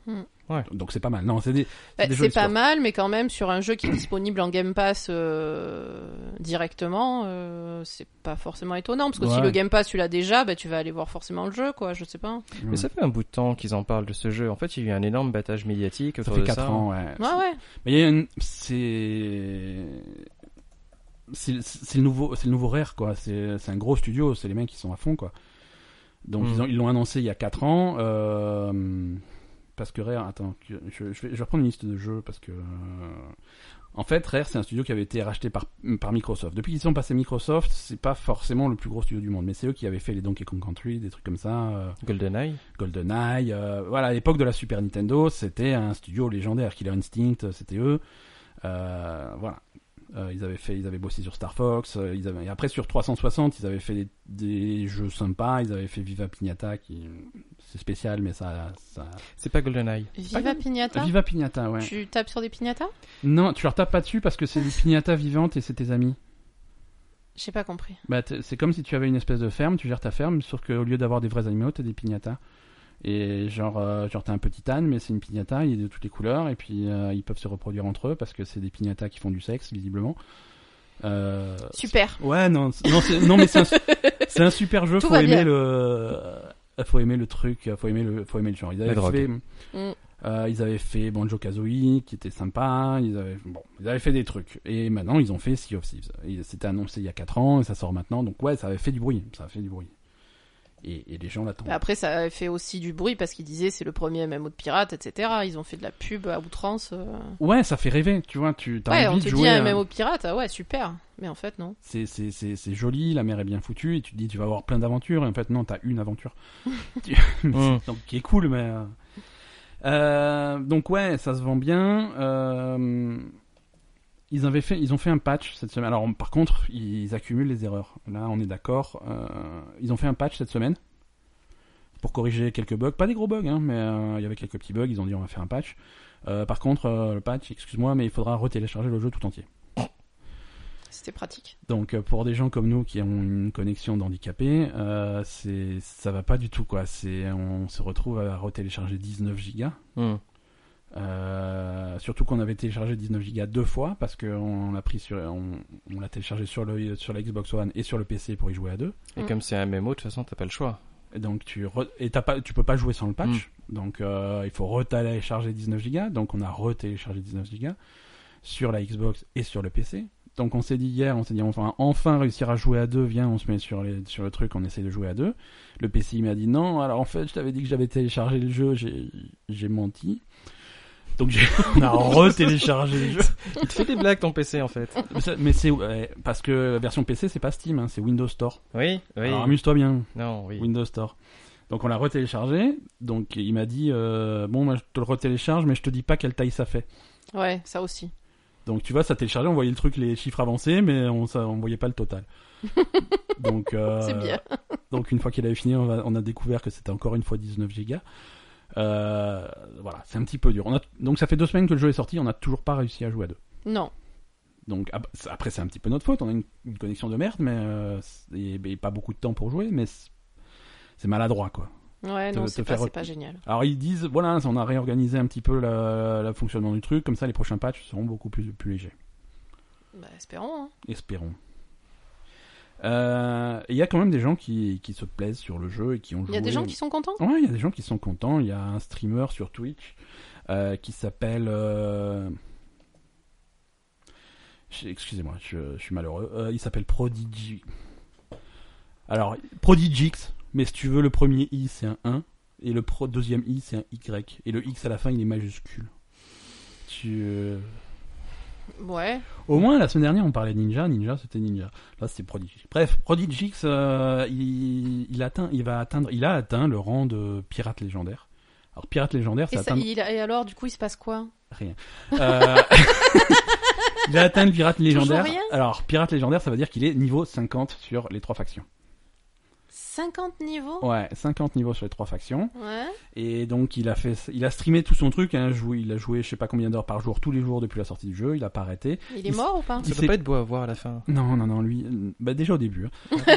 Hmm. Ouais. Donc c'est pas mal. Non, c'est des, Bah, des c'est pas mal, mais quand même sur un jeu qui est disponible en Game Pass euh, directement, euh, c'est pas forcément étonnant parce que si le Game Pass tu l'as déjà, bah tu vas aller voir forcément le jeu, quoi. Je sais pas. Mais ça fait un bout de temps qu'ils en parlent de ce jeu. En fait, il y a eu un énorme battage médiatique Ça fait de 4 ça. ans, ouais. Ouais, ouais. Mais il y a une... c'est c'est le nouveau c'est le nouveau Rare quoi, c'est c'est un gros studio, c'est les mecs qui sont à fond quoi. Donc Mm. ils ont ils l'ont annoncé il y a 4 ans euh, parce que Rare attends, je, je vais je vais reprendre une liste de jeux parce que euh, en fait Rare c'est un studio qui avait été racheté par par Microsoft. Depuis qu'ils sont passés Microsoft, c'est pas forcément le plus gros studio du monde, mais c'est eux qui avaient fait les Donkey Kong Country, des trucs comme ça. euh, GoldenEye. GoldenEye, euh, voilà, à l'époque de la Super Nintendo, c'était un studio légendaire. Killer Instinct, c'était eux. Euh, voilà. Euh, ils avaient fait, ils avaient bossé sur Star Fox. euh, ils avaient, et après sur 360, ils avaient fait des, des jeux sympas. Ils avaient fait Viva Pignata, qui c'est spécial, mais ça, ça. C'est pas GoldenEye. Viva Pas- Pignata. Viva Pignata, ouais. Tu tapes sur des piñatas Non, tu leur tapes pas dessus parce que c'est des piñatas vivantes et c'est tes amis. J'ai pas compris. Bah, c'est comme si tu avais une espèce de ferme, tu gères ta ferme, sauf qu'au lieu d'avoir des vrais animaux, t'as des piñatas. Et genre, euh, genre t'as un petit âne, mais c'est une piñata, il est de toutes les couleurs, et puis euh, ils peuvent se reproduire entre eux parce que c'est des piñatas qui font du sexe, visiblement. Euh... Super. Ouais, non, non, mais c'est un, c'est un super jeu, Tout faut aimer bien. le, euh, faut aimer le truc, faut aimer le, faut aimer le genre. Ils avaient fait, Mm. euh, ils avaient fait Banjo Kazooie, qui était sympa. Ils avaient, bon, ils avaient fait des trucs. Et maintenant, ils ont fait Sea of Thieves. Et C'était annoncé il y a 4 ans, et ça sort maintenant. Donc ouais, ça avait fait du bruit. Ça a fait du bruit. Et, et les gens l'attendent. Bah, Après, ça a fait aussi du bruit parce qu'ils disaient c'est le premier MMO de pirate, etc. Ils ont fait de la pub à outrance. euh. Ouais, ça fait rêver, tu vois, tu as Ouais, on te de dit jouer. un MMO de pirate, ah ouais, super. Mais en fait, non. C'est c'est- c'est- c'est joli, la mer est bien foutue, et tu te dis tu vas avoir plein d'aventures, et en fait non, t'as une aventure. Tu- donc qui est cool, mais... euh, euh, donc ouais, ça se vend bien. euh, Ils, avaient fait, ils ont fait un patch cette semaine. Alors par contre, ils accumulent les erreurs. Là, on est d'accord. euh, ils ont fait un patch cette semaine pour corriger quelques bugs. Pas des gros bugs, hein, mais euh, il y avait quelques petits bugs. Ils ont dit on va faire un patch. Euh, par contre, euh, le patch, excuse-moi, mais il faudra retélécharger le jeu tout entier. C'était pratique. Donc pour des gens comme nous qui ont une connexion d'handicapés, euh, c'est ça va pas du tout quoi. C'est on se retrouve à retélécharger 19 gigas. Hmm. Euh, surtout qu'on avait téléchargé 19 gigas deux fois parce qu'on l'a pris sur on, on l'a téléchargé sur le sur la Xbox One et sur le PC pour y jouer à deux. Et Mm. comme c'est un MMO, de toute façon, t'as pas le choix. Et donc tu re- et t'as pas tu peux pas jouer sans le patch. Donc euh, il faut retélécharger 19 gigas. Donc on a retéléchargé 19 gigas sur la Xbox et sur le PC. Donc on s'est dit hier, on s'est dit enfin enfin réussir à jouer à deux, viens on se met sur les sur le truc, on essaie de jouer à deux. Le PC il m'a dit non, alors en fait je t'avais dit que j'avais téléchargé le jeu, j'ai j'ai menti. Donc j'ai on a retéléchargé le jeu. Il te fait des blagues ton PC en fait. Mais c'est ouais, parce que la version PC c'est pas Steam, hein, c'est Windows Store. Oui, oui. Alors amuse-toi bien. Non, oui. Windows Store. Donc on l'a retéléchargé. Donc il m'a dit euh, bon moi je te le retélécharge mais je te dis pas quelle taille ça fait. Ouais, ça aussi. Donc tu vois ça téléchargé, on voyait le truc les chiffres avancés mais on ça, on voyait pas le total. donc euh, C'est bien. donc une fois qu'il avait fini on, va- on a découvert que c'était encore une fois 19 gigas. Euh, voilà c'est un petit peu dur. On a, donc ça fait deux semaines que le jeu est sorti, on n'a toujours pas réussi à jouer à deux. Non. Donc ap- après c'est un petit peu notre faute, on a une, une connexion de merde mais euh, c'est- et, et pas beaucoup de temps pour jouer mais c'est maladroit quoi. Ouais, Te- non, c'est pas, pas génial. Alors ils disent, voilà, on a réorganisé un petit peu le, le fonctionnement du truc, comme ça les prochains patchs seront beaucoup plus, plus légers. Bah, espérons. hein. Espérons. Euh, Il y a quand même des gens qui, qui se plaisent sur le jeu et qui ont Il joué. y a des gens qui sont contents? Ouais, il y a des gens qui sont contents. Il y a un streamer sur Twitch euh, qui s'appelle... euh, Excusez-moi, je, je suis malheureux. Il s'appelle Prodigy. Alors, Prodigix, mais si tu veux, le premier I, c'est un 1. Et le pro deuxième I, c'est un Y. Et le X à la fin, il est majuscule. Tu... Ouais. Au moins, la semaine dernière, on parlait Ninja. Ninja, c'était Ninja. Là, c'est Prodigy. Bref, Prodigix, euh, il, il, atteint, il va atteindre, il a atteint le rang de pirate légendaire. Alors, pirate légendaire, Et, ça- atteindre il- et alors, du coup, il se passe quoi? Rien. Euh, il a atteint le pirate légendaire. rien? Alors, pirate légendaire, ça veut dire qu'il est niveau 50 sur les trois factions. 50 niveaux? Ouais, 50 niveaux sur les trois factions. Ouais. Et donc, il a fait, il a streamé tout son truc. Hein, joué, il a joué, je sais pas combien d'heures par jour, tous les jours depuis la sortie du jeu. Il a pas arrêté. Il est Il- mort ou pas? Il Ça peut pas être beau à voir à la fin. Non, non, non, lui, euh, bah déjà au début. hein.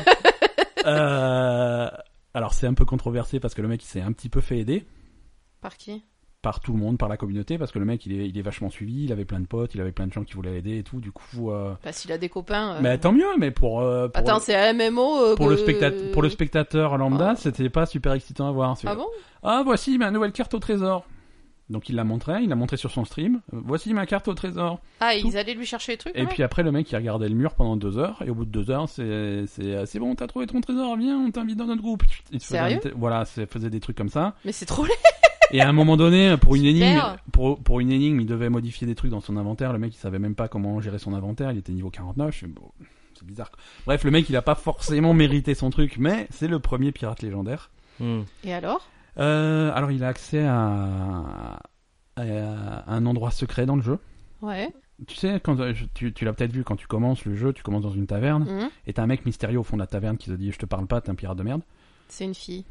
Euh, alors c'est un peu controversé parce que le mec il s'est un petit peu fait aider Par qui? Par tout le monde, par la communauté, parce que le mec il est, il est vachement suivi, il avait plein de potes, il avait plein de gens qui voulaient l'aider et tout. Du coup, euh... Bah, s'il a des copains. euh, mais tant mieux. Mais pour euh, pour, Attends, c'est un MMO. euh, pour le spectateur, pour le spectateur lambda, Ah. c'était pas super excitant à voir. Ah bon? Ah voici ma nouvelle carte au trésor. Donc il l'a montré, il l'a montré sur son stream. Euh, Voici ma carte au trésor. Ah, Tout. ils allaient lui chercher les trucs Et ouais puis après, le mec, il regardait le mur pendant deux heures, et au bout de deux heures, c'est, c'est, bon, t'as trouvé ton trésor, viens, on t'invite dans notre groupe. Il Sérieux? inviter- Voilà, c'est, faisait des trucs comme ça. Mais c'est trop laid. Et à un moment donné, pour une énigme, pour, pour une énigme, il devait modifier des trucs dans son inventaire. Le mec, il savait même pas comment gérer son inventaire, il était niveau 49. Je suis, bon, c'est bizarre. Bref, le mec, il a pas forcément mérité son truc, mais c'est le premier pirate légendaire. Hmm. Et alors? Euh, alors, il a accès à, à un endroit secret dans le jeu. Ouais. Tu sais, quand euh, tu, tu l'as peut-être vu quand tu commences le jeu, tu commences dans une taverne. Mhm. Et t'as un mec mystérieux au fond de la taverne qui te dit Je te parle pas, t'es un pirate de merde. C'est une fille.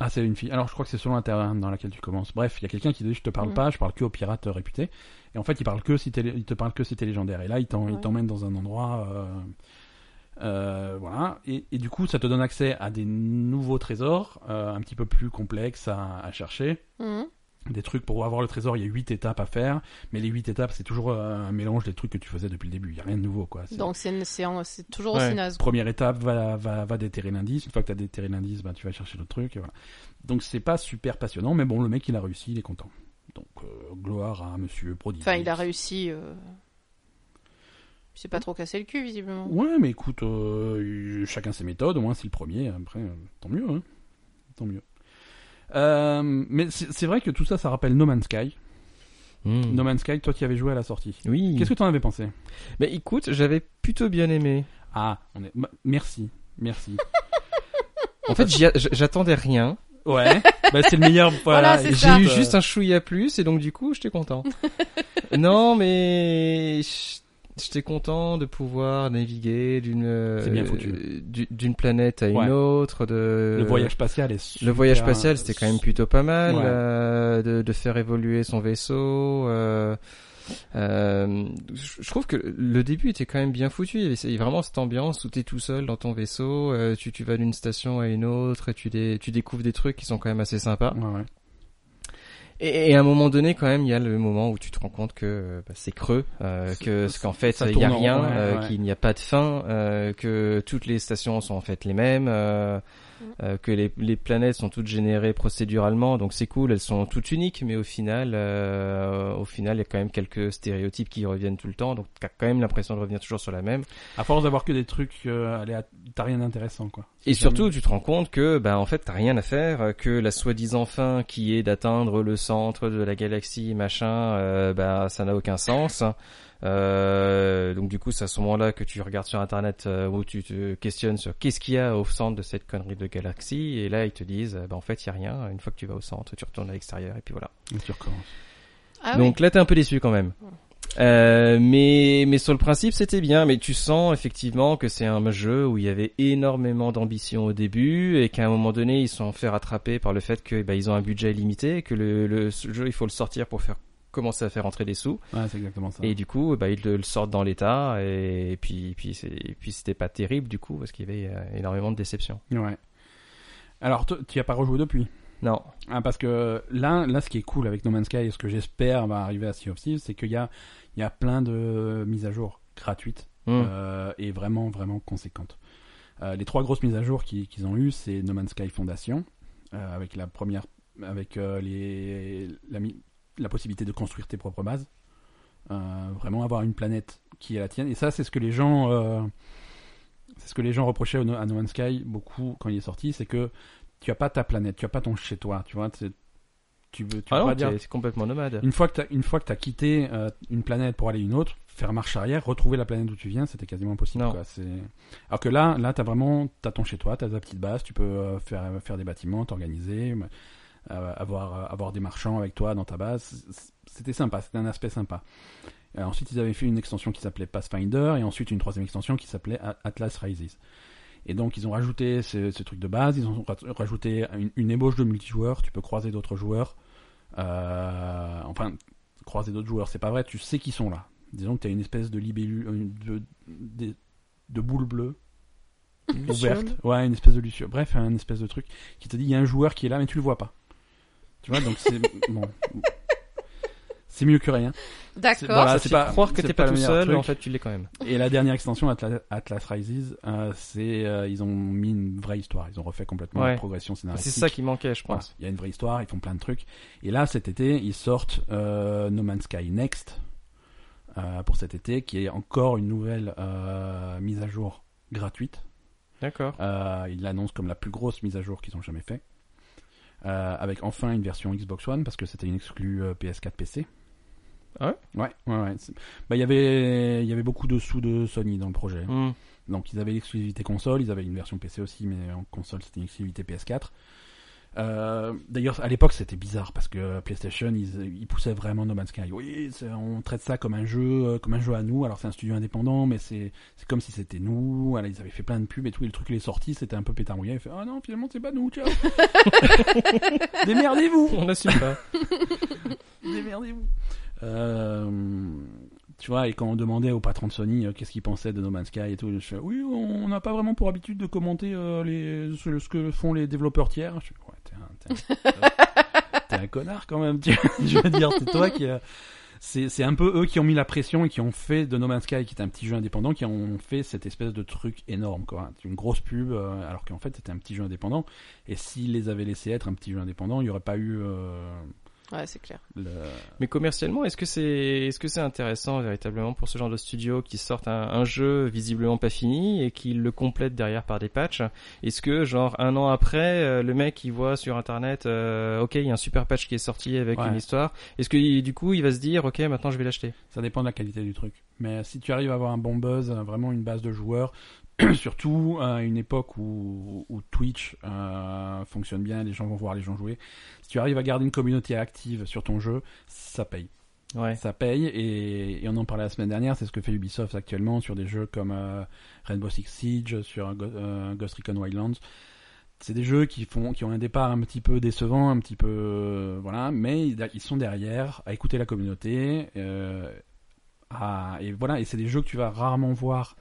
Ah, c'est une fille. Alors, je crois que c'est selon la taverne dans laquelle tu commences. Bref, il y a quelqu'un qui dit Je te parle Mhm. pas, je parle que aux pirates réputés. Et en fait, il, parle que si t'es- il te parle que si t'es légendaire. Et là, il t'en- il Ouais. t'emmène dans un endroit. euh, euh, voilà. Et, et du coup, ça te donne accès à des nouveaux trésors, euh, un petit peu plus complexes à, à chercher. Mhm. Des trucs pour avoir le trésor, il y a 8 étapes à faire. Mais les 8 étapes, c'est toujours euh, un mélange des trucs que tu faisais depuis le début. Il y a rien de nouveau, quoi. Donc c'est toujours Ouais. aussi naze. Première étape, va, va, va déterrer l'indice. Une fois que tu as déterré l'indice, bah, tu vas chercher l'autre truc. Et voilà. Donc c'est pas super passionnant, mais bon, le mec il a réussi, il est content. Donc euh, gloire à Monsieur Prodigy. Enfin, il a réussi. euh, Il s'est pas trop cassé le cul, visiblement. Ouais, mais écoute, euh, chacun ses méthodes. Au moins c'est le premier. Après, euh, tant mieux. Hein. tant mieux. Euh, mais c'est vrai que tout ça, ça rappelle No Man's Sky. Hmm. No Man's Sky, toi qui avais joué à la sortie. Oui. Qu'est-ce que t'en avais pensé? Mais écoute, j'avais plutôt bien aimé. Ah, on est... merci, merci. En fait, j'attendais rien. Ouais, bah, c'est le meilleur. Voilà, Voilà. J'ai eu juste un chouïa plus et donc du coup, j'étais content. non, mais j'étais content de pouvoir naviguer d'une euh, euh, du- d'une planète à une Ouais. autre. De Le voyage spatial est super- Le voyage spatial, c'était quand même plutôt pas mal Ouais. euh, de, de faire évoluer son vaisseau. euh, euh, je trouve que le début était quand même bien foutu. Il y avait vraiment cette ambiance où t'es tout seul dans ton vaisseau, tu, tu vas d'une station à une autre et tu, dé- tu découvres des trucs qui sont quand même assez sympas. Ouais, ouais. Et, et à un moment donné, quand même, il y a le moment où tu te rends compte que euh, bah, c'est creux, euh, que qu'en fait il y a rien, ouais, euh, ouais. qu'il n'y a pas de fin, euh, que toutes les stations sont en fait les mêmes, euh, euh, que les, les planètes sont toutes générées procéduralement, donc c'est cool, elles sont toutes uniques, mais au final, euh, au final, il y a quand même quelques stéréotypes qui reviennent tout le temps, donc t'as quand même l'impression de revenir toujours sur la même. À force d'avoir que des trucs, euh, t'as rien d'intéressant, quoi. Et surtout, jamais- tu te rends compte que, bah, en fait, t'as rien à faire, euh, que la soi-disant fin qui est d'atteindre le centre de la galaxie, machin, euh, bah, ça n'a aucun sens. Euh, donc du coup, c'est à ce moment-là que tu regardes sur Internet euh, où tu te questionnes sur qu'est-ce qu'il y a au centre de cette connerie de galaxie, et là ils te disent, euh, bah, en fait, il y a rien. Une fois que tu vas au centre, tu retournes à l'extérieur, et puis voilà. Et tu recommences. Ah oui. Donc là, t'es un peu déçu quand même. Euh, mais mais sur le principe, c'était bien. Mais tu sens effectivement que c'est un jeu où il y avait énormément d'ambition au début et qu'à un moment donné, ils sont fait rattraper par le fait que bah, ils ont un budget limité, que le, le jeu il faut le sortir pour faire commencer à faire entrer des sous. Ouais, c'est exactement ça. Et du coup, bah, ils le, le sortent dans l'état et, puis puis c'est et puis c'était pas terrible du coup parce qu'il y avait euh, énormément de déception. Ouais. Alors, tu as pas rejoué depuis? Non. Ah, parce que là, là, ce qui est cool avec No Man's Sky et ce que j'espère va arriver à Sea of Thieves, c'est qu'il y a, il y a plein de mises à jour gratuites Hmm. euh, et vraiment, vraiment conséquentes. Euh, les trois grosses mises à jour qu'ils ont eues, c'est No Man's Sky Foundation, euh, avec la première, avec euh, les, la, la possibilité de construire tes propres bases. Euh, vraiment avoir une planète qui est la tienne. Et ça, c'est ce que les gens, euh, c'est ce que les gens reprochaient à No Man's Sky beaucoup quand il est sorti, c'est que tu as pas ta planète, tu as pas ton chez toi, tu vois. Tu veux, tu Ah non, dire. c'est complètement nomade. Une fois que t'as, une fois que t'as quitté euh, une planète pour aller une autre, faire marche arrière, retrouver la planète d'où tu viens, c'était quasiment impossible. Quoi. Alors que là, là, t'as vraiment, t'as ton chez toi, t'as ta petite base, tu peux faire faire des bâtiments, t'organiser, avoir euh, avoir des marchands avec toi dans ta base. C'était sympa, c'était un aspect sympa. Euh, ensuite, ils avaient fait une extension qui s'appelait Pathfinder et ensuite une troisième extension qui s'appelait Atlas Rises. Et donc, ils ont rajouté ce, ce truc de base, ils ont ra- rajouté une, une ébauche de multijoueurs, tu peux croiser d'autres joueurs. Euh, enfin, croiser d'autres joueurs, c'est pas vrai, tu sais qu'ils sont là. Disons que tu as une espèce de libellule, euh, de, de, de boule bleue ouverte. Ouais, une espèce de luciole. Bref, un espèce de truc qui te dit il y a un joueur qui est là, mais tu le vois pas. Tu vois, donc c'est bon. C'est mieux que rien. D'accord. voilà. c'est pas- croire que c'est t'es pas pas, le tout seul, mais en fait tu l'es quand même. Et la dernière extension, Atlas, Atlas Rises, euh, c'est euh, ils ont mis une vraie histoire. Ils ont refait complètement Ouais. la progression C'est scénaristique. ça qui manquait, je pense. Il y a une vraie histoire, ils font plein de trucs. Et là, cet été, ils sortent euh, No Man's Sky Next euh, pour cet été, qui est encore une nouvelle euh, mise à jour gratuite. D'accord. Euh, ils l'annoncent comme la plus grosse mise à jour qu'ils ont jamais fait. Euh, avec enfin une version Xbox One, parce que c'était une exclue euh, PS4 PC. Ah ouais? Ouais, ouais, ouais. Bah, il y avait, il y avait beaucoup de sous de Sony dans le projet. Hmm. Donc ils avaient l'exclusivité console, ils avaient une version PC aussi, mais en console c'était une exclusivité PS4. Euh, D'ailleurs, à l'époque, c'était bizarre parce que PlayStation, ils, ils poussaient vraiment No Man's Sky. Oui, on traite ça comme un jeu, euh, comme un jeu à nous. Alors c'est un studio indépendant, mais c'est comme si c'était nous. Ils avaient fait plein de pubs et tout. Et le truc il est sorti, c'était un peu pétarouillé. Ils fait ah non, finalement c'est pas nous. Ciao. Démerdez-vous. On n'assume pas. Démerdez-vous. Euh, tu vois, et quand on demandait au patron de Sony euh, qu'est-ce qu'il pensait de No Man's Sky et tout, je fais, oui, on n'a pas vraiment pour habitude de commenter euh, les, ce, ce que font les développeurs tiers. Je fais, ouais, t'es un, connard quand même, tu vois. je veux dire, c'est toi qui a- C'est, c'est un peu eux qui ont mis la pression et qui ont fait de No Man's Sky, qui est un petit jeu indépendant, qui ont fait cette espèce de truc énorme, quoi. Une grosse pub, euh, alors qu'en fait c'était un petit jeu indépendant. Et s'ils les avaient laissés être un petit jeu indépendant, il n'y aurait pas eu, euh, Ouais, c'est clair. Le- Mais commercialement, est-ce que c'est est-ce que c'est intéressant véritablement pour ce genre de studio qui sortent un, un jeu visiblement pas fini et qui le complète derrière par des patchs? Est-ce que genre un an après, euh, le mec il voit sur internet, euh, ok, il y a un super patch qui est sorti avec Ouais. une histoire. Est-ce que du coup il va se dire, ok, maintenant je vais l'acheter? Ça dépend de la qualité du truc. Mais si tu arrives à avoir un bon buzz, vraiment une base de joueurs, surtout à une époque où, où Twitch euh, fonctionne bien, les gens vont voir les gens jouer. Si tu arrives à garder une communauté active sur ton jeu, ça paye. Ouais. Ça paye et, et on en parlait la semaine dernière, c'est ce que fait Ubisoft actuellement sur des jeux comme euh, Rainbow Six Siege, sur euh, Ghost Recon Wildlands. C'est des jeux qui font, qui ont un départ un petit peu décevant, un petit peu euh, voilà, mais ils sont derrière à écouter la communauté. euh, à- et voilà, et c'est des jeux que tu vas rarement voir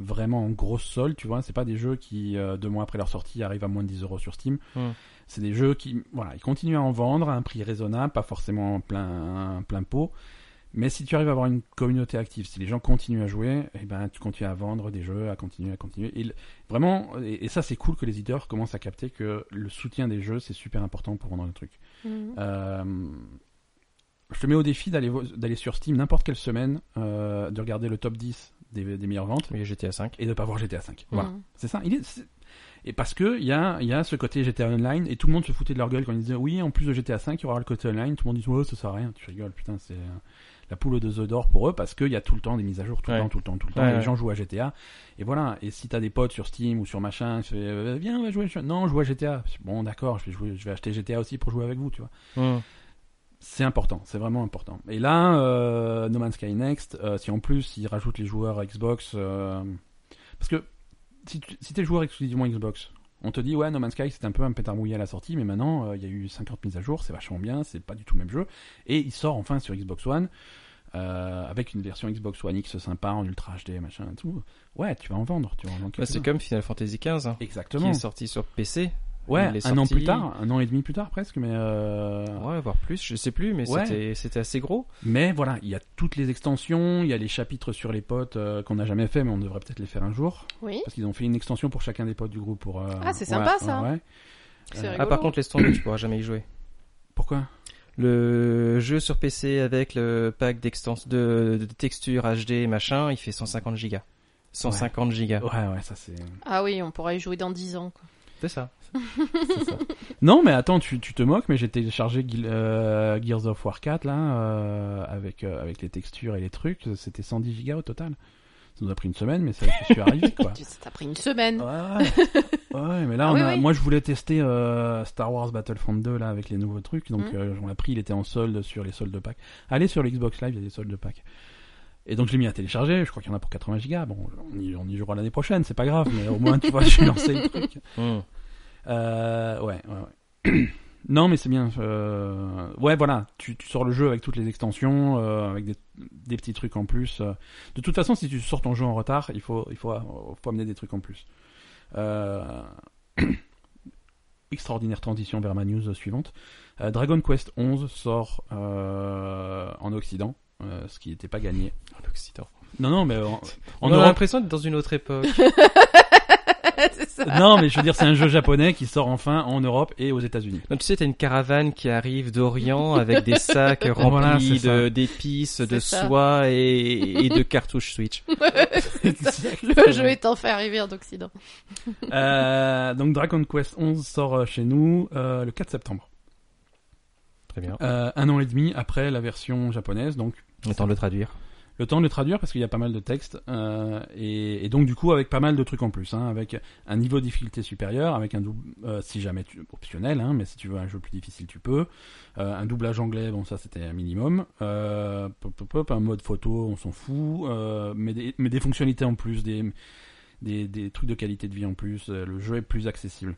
vraiment en grosse solde, tu vois. C'est pas des jeux qui euh, deux mois après leur sortie arrivent à moins de 10 euros sur Steam. Hmm. C'est des jeux qui, voilà, ils continuent à en vendre à un prix raisonnable, pas forcément plein, plein pot. Mais si tu arrives à avoir une communauté active, si les gens continuent à jouer, eh ben, tu continues à vendre des jeux, à continuer, à continuer. Et vraiment, et, et ça, c'est cool que les éditeurs commencent à capter que le soutien des jeux, c'est super important pour vendre le truc. Mhm. Euh, je te mets au défi d'aller sur Steam n'importe quelle semaine, euh, de regarder le top 10 des, des meilleures ventes Oui, GTA 5. et de pas voir GTA 5. Voilà. Mhm. C'est ça. Il est, c'est- et parce que il y a, il y a ce côté GTA Online et tout le monde se foutait de leur gueule quand ils disaient oui, en plus de GTA 5, il y aura le côté online. Tout le monde dit ouais, ça sert à rien. Tu rigoles, putain, c'est euh, la poule aux deux œufs d'or pour eux parce qu'il y a tout le temps des mises à jour, tout le Ouais. temps, tout le temps, tout le temps. Ouais, et les ouais. gens jouent à GTA. Et voilà. Et si t'as des potes sur Steam ou sur machin, tu fais, euh, viens, on va jouer. Non, je joue à GTA. Bon, d'accord, je vais jouer, je vais acheter GTA aussi pour jouer avec vous, tu vois. Hmm. C'est important, c'est vraiment important. Et là, euh, No Man's Sky Next, euh, si en plus ils rajoutent les joueurs Xbox, euh, parce que si tu si joueur exclusivement Xbox, on te dit ouais No Man's Sky c'était un peu un pétard mouillé à la sortie, mais maintenant il y a eu 50 mises à jour, c'est vachement bien, c'est pas du tout le même jeu, et il sort enfin sur Xbox One. euh, avec une version Xbox One X sympa en Ultra HD machin et tout ouais tu vas en vendre tu vas en vendre Bah, c'est comme Final Fantasy XV hein, qui exactement est sorti sur PC. Ouais il est un an plus tard un an et demi plus tard presque mais euh, Ouais, voire plus, je sais plus, mais Ouais. c'était c'était assez gros. Mais voilà, il y a toutes les extensions, il y a les chapitres sur les potes euh, qu'on n'a jamais fait, mais on devrait peut-être les faire un jour. Oui, Parce qu'ils ont fait une extension pour chacun des potes du groupe. Pour, euh, Ah, c'est ouais, sympa, ça. ouais, Euh, Ah, par contre, laisse tomber, tu pourras jamais y jouer. Pourquoi? Le jeu sur PC avec le pack d'extens de, de textures HD machin, il fait 150 gigas. 150 gigas. Ouais, ouais, ça c'est. Ah oui, on pourra y jouer dans 10 ans. quoi. C'est ça. c'est ça. non, mais attends, tu, tu te moques, mais j'ai téléchargé euh, Gears of War 4 là, euh, avec, euh, avec les textures et les trucs, c'était 110 gigas au total. Ça nous a pris une semaine, mais ça je suis arrivé quoi. Ça t'a pris une semaine. Ouais, ouais. Ouais, mais là, Ah on oui, a- oui. moi je voulais tester euh, Star Wars Battlefront 2 là avec les nouveaux trucs, donc euh, on l'a pris, il était en solde sur les soldes de pack. Allez sur le Xbox Live, il y a des soldes de pack. Et donc je l'ai mis à télécharger, je crois qu'il y en a pour 80 gigas. Bon, on y, on y jouera l'année prochaine, c'est pas grave, mais au moins tu vois, j'ai lancé le truc. Hmm. Euh, ouais, ouais, ouais. non, mais c'est bien. euh, Ouais, voilà, tu, tu sors le jeu avec toutes les extensions, euh, avec des, des petits trucs en plus. De toute façon, si tu sors ton jeu en retard, il faut, il faut, faut amener des trucs en plus. Extraordinaire transition vers ma news suivante. Dragon Quest 11 sort en Occident, euh, ce qui n'était pas gagné. En Occident. Non, non, mais en, en On a Europe. l'impression d'être dans une autre époque. c'est ça. Non, mais je veux dire, c'est un jeu japonais qui sort enfin en Europe et aux États-Unis. Donc, tu sais, t'as une caravane qui arrive d'Orient avec des sacs remplis de d'épices, de soie et, et de cartouches Switch. Le jeu est enfin arrivé en Occident. Euh, donc Dragon Quest 11 sort euh, chez nous euh, le 4 septembre. Très bien. Euh, un an et demi après la version japonaise, donc Le temps de le traduire. le temps de le traduire parce qu'il y a pas mal de textes euh, et, et donc du coup avec pas mal de trucs en plus, hein, avec un niveau de difficulté supérieur, avec un double, euh, si jamais tu, optionnel, hein, mais si tu veux un jeu plus difficile tu peux, Euh, un doublage anglais, bon ça c'était un minimum, euh, pop, pop, pop, un mode photo, on s'en fout, euh, mais, des, mais des fonctionnalités en plus, des, des, des trucs de qualité de vie en plus, euh, le jeu est plus accessible.